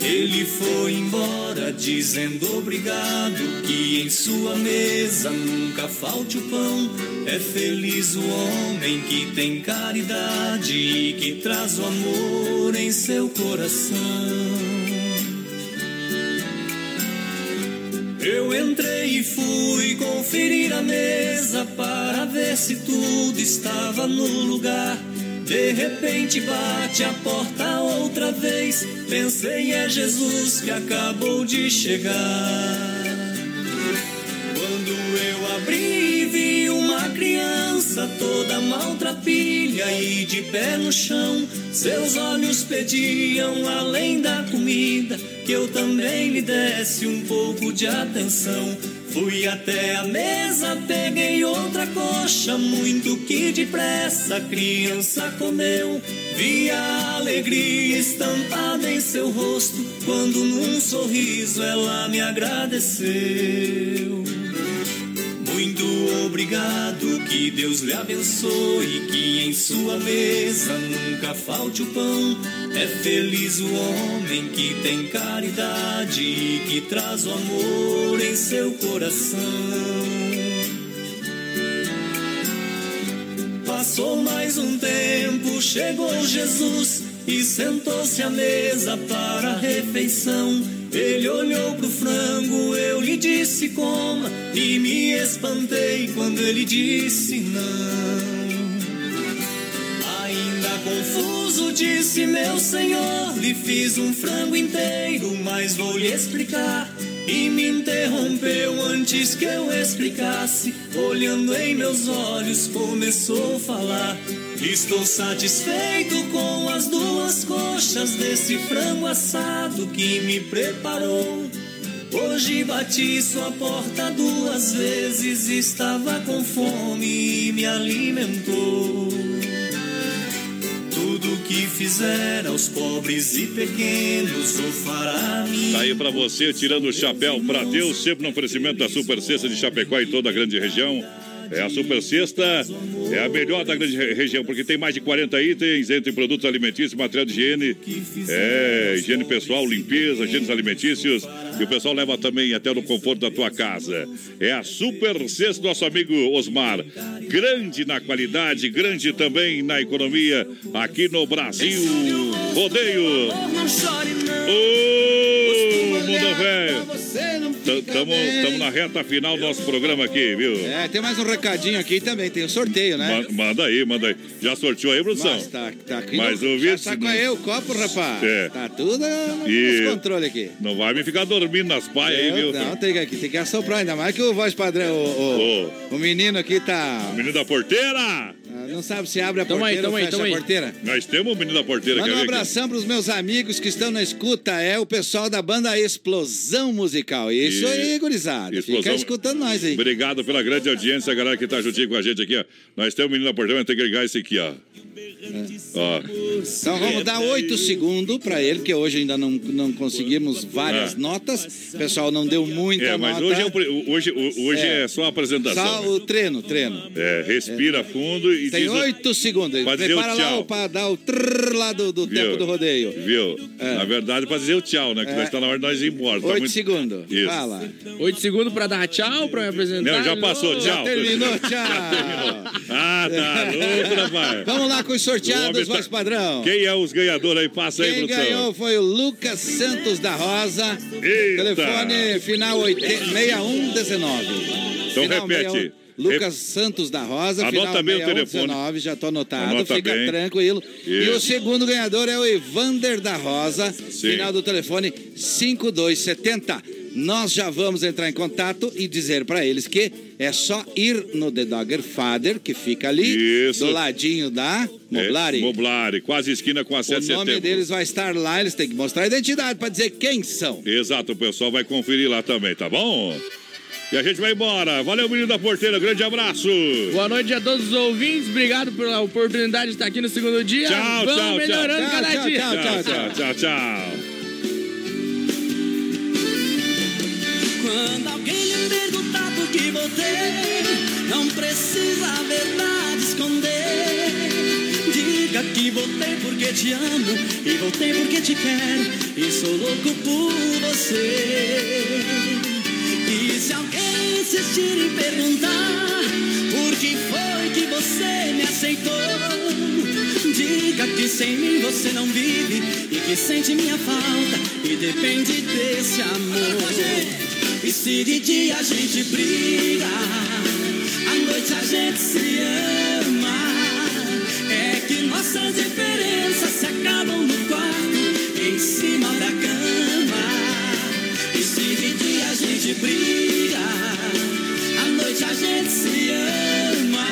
Speaker 28: Ele foi embora dizendo obrigado, que em sua mesa nunca falte o pão. É feliz o homem que tem caridade e que traz o amor em seu coração. Eu entrei e fui conferir a mesa para ver se tudo estava no lugar. De repente bate a porta outra vez. Pensei é Jesus que acabou de chegar. Quando eu abri, vi uma criança toda maltrapilha e de pé no chão. Seus olhos pediam, além da comida, que eu também lhe desse um pouco de atenção. Fui até a mesa, peguei outra coxa, muito que depressa a criança comeu. Vi a alegria estampada em seu rosto, quando num sorriso ela me agradeceu. Muito obrigado, que Deus lhe abençoe, que em sua mesa nunca falte o pão. É feliz o homem que tem caridade e que traz o amor em seu coração. Passou mais um tempo, chegou Jesus e sentou-se à mesa para a refeição. Ele olhou pro frango, eu lhe disse coma e me espantei quando ele disse não. Ainda confuso disse meu senhor, lhe fiz um frango inteiro, mas vou lhe explicar. E me interrompeu antes que eu explicasse, olhando em meus olhos, começou a falar. Estou satisfeito com as duas coxas desse frango assado que me preparou. Hoje bati sua porta duas vezes, estava com fome e me alimentou. Tudo que fizer aos pobres e pequenos, o fará mim.
Speaker 2: Tá aí pra você, tirando o chapéu pra Deus, sempre no oferecimento da Super Sexta de Chapecó e toda a grande região. É a Super Sexta, é a melhor da grande re- região, porque tem mais de 40 itens entre produtos alimentícios, material de higiene, é, higiene pessoal, limpeza, higiene alimentícios. E o pessoal leva também até no conforto da tua casa. É a Super Sexta, nosso amigo Osmar. Grande na qualidade, grande também na economia, aqui no Brasil. Rodeio. Ô, mundo velho. Estamos na reta final do nosso programa aqui, viu?
Speaker 5: É, tem mais um recadinho aqui também, tem o sorteio, né?
Speaker 2: Ma- Manda aí, manda aí. Já sorteou aí, produção?
Speaker 5: Mas tá, tá aqui.
Speaker 2: Mas
Speaker 5: no,
Speaker 2: o
Speaker 5: já
Speaker 2: vice-
Speaker 5: sacoei o copo, rapaz.
Speaker 2: É.
Speaker 5: Tá tudo
Speaker 2: E-
Speaker 5: nos controle aqui.
Speaker 2: Não vai me ficar dormindo nas paias aí, viu?
Speaker 5: Não, tem que, aqui, tem que assoprar, ainda mais que o voz padrão, o, o, o menino aqui tá...
Speaker 2: Menino da porteira!
Speaker 5: Ah, Não sabe se abre a
Speaker 2: Tamo aí,
Speaker 5: porteira
Speaker 2: tamo
Speaker 5: ou
Speaker 2: aí,
Speaker 5: fecha
Speaker 2: tamo
Speaker 5: a
Speaker 2: aí.
Speaker 5: porteira.
Speaker 2: Nós temos o menino da porteira,
Speaker 5: Manda um abração pros meus amigos que estão na escuta. É o pessoal da banda Explosão Musical. Isso
Speaker 2: E-
Speaker 5: aí, gurizada. Fica
Speaker 2: Explosão-
Speaker 5: escutando nós aí.
Speaker 2: Obrigado pela grande audiência, galera que tá juntinho com a gente aqui, ó. Nós temos o menino porteira, mas tem que ligar esse aqui, ó. Ó.
Speaker 5: Então vamos dar oito segundos para ele, que hoje ainda não, não conseguimos várias
Speaker 2: Ah.
Speaker 5: notas. O pessoal não deu muita
Speaker 2: É, mas
Speaker 5: nota.
Speaker 2: hoje, é, hoje, hoje
Speaker 5: É.
Speaker 2: é. só a apresentação.
Speaker 5: Só o treino, treino.
Speaker 2: É, respira fundo e
Speaker 5: Tem
Speaker 2: diz o-
Speaker 5: oito segundos.
Speaker 2: Pra
Speaker 5: Prepara lá pra dar o trrr lá do, do tempo do rodeio.
Speaker 2: Viu? Na verdade, pra dizer o tchau, né? Que
Speaker 5: É.
Speaker 2: nós tá na hora de nós ir embora. Tá
Speaker 5: Oito
Speaker 2: muito-
Speaker 5: segundos.
Speaker 2: Isso.
Speaker 5: Fala.
Speaker 6: Oito segundos pra dar tchau, pra me apresentar.
Speaker 2: Não, já passou, tchau.
Speaker 5: Terminou, tchau.
Speaker 2: Ah, tá louco, rapaz.
Speaker 5: Vamos lá com os sorteados,
Speaker 2: tá-
Speaker 5: voz padrão.
Speaker 2: Quem é os ganhadores aí? Passa aí,
Speaker 5: Quem
Speaker 2: produção.
Speaker 5: ganhou foi o Lucas Santos da Rosa.
Speaker 2: Eita.
Speaker 5: Telefone final 80 6119.
Speaker 2: Então
Speaker 5: Final
Speaker 2: repete.
Speaker 5: 61. Lucas Santos da Rosa,
Speaker 2: Anota
Speaker 5: final
Speaker 2: bem o telefone.
Speaker 5: 6119, já tô anotado,
Speaker 2: Anota
Speaker 5: fica
Speaker 2: bem.
Speaker 5: tranquilo. E
Speaker 2: Isso.
Speaker 5: o segundo ganhador é o Evander da Rosa,
Speaker 2: Sim.
Speaker 5: final do telefone 5270. Nós já vamos entrar em contato e dizer para eles que é só ir no The Dogger Father, que fica ali,
Speaker 2: Isso.
Speaker 5: do ladinho da Moblari.
Speaker 2: É, Moblari, quase esquina com a 7
Speaker 5: O
Speaker 2: de
Speaker 5: nome
Speaker 2: setembro.
Speaker 5: deles vai estar lá, eles têm que mostrar a identidade para dizer quem são.
Speaker 2: Exato, o pessoal vai conferir lá também, tá bom? E a gente vai embora. Valeu, menino da porteira. Grande abraço.
Speaker 6: Boa noite a todos os ouvintes. Obrigado pela oportunidade de estar aqui no segundo dia.
Speaker 2: Tchau,
Speaker 6: Vamos
Speaker 2: tchau,
Speaker 6: melhorando
Speaker 2: tchau.
Speaker 6: cada
Speaker 2: Tchau,
Speaker 6: dia.
Speaker 2: tchau, tchau, tchau, tchau, tchau.
Speaker 28: Quando alguém lhe perguntar por que voltei, não precisa a verdade esconder. Diga que voltei porque te amo e voltei porque te quero e sou louco por você. E se alguém insistir em perguntar por que foi que você me aceitou, diga que sem mim você não vive e que sente minha falta e depende desse amor. E se de dia a gente briga, à noite a gente se ama. É que nossas diferenças se acabam no quarto, em cima da cama. E se de dia a gente briga, à noite a gente se ama.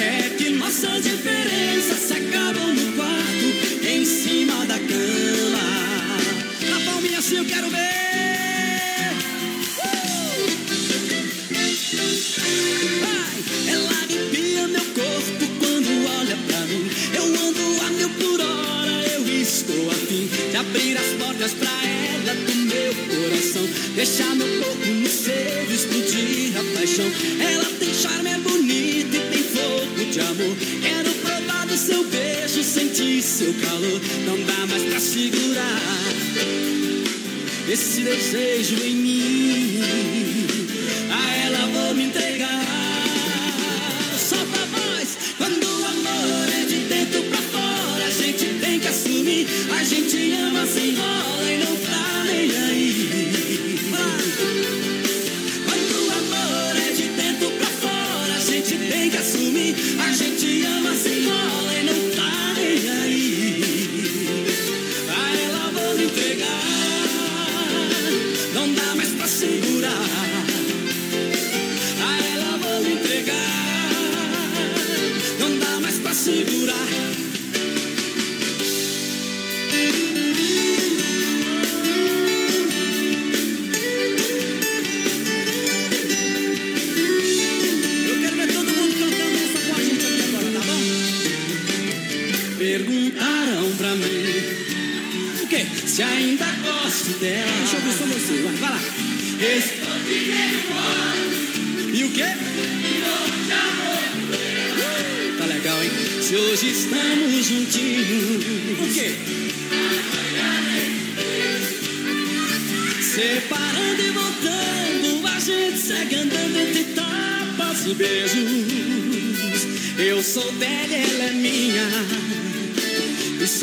Speaker 28: É que nossas diferenças se acabam no quarto, em cima da cama. Na palminha assim eu quero ver. Coração. Deixar meu corpo no seu, explodir a paixão. Ela tem charme, é bonita e tem fogo de amor. Quero provar do seu beijo, sentir seu calor. Não dá mais pra segurar esse desejo em mim. A ela vou me entregar.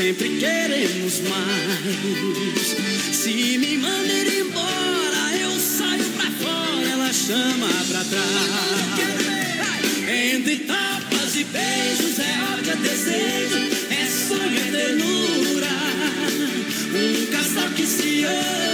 Speaker 28: Sempre queremos mais. Se me manda ir embora, eu saio pra fora, ela chama pra trás. Entre tapas e beijos é ódio, é desejo, é sonho, é ternura. Um casal que se ama,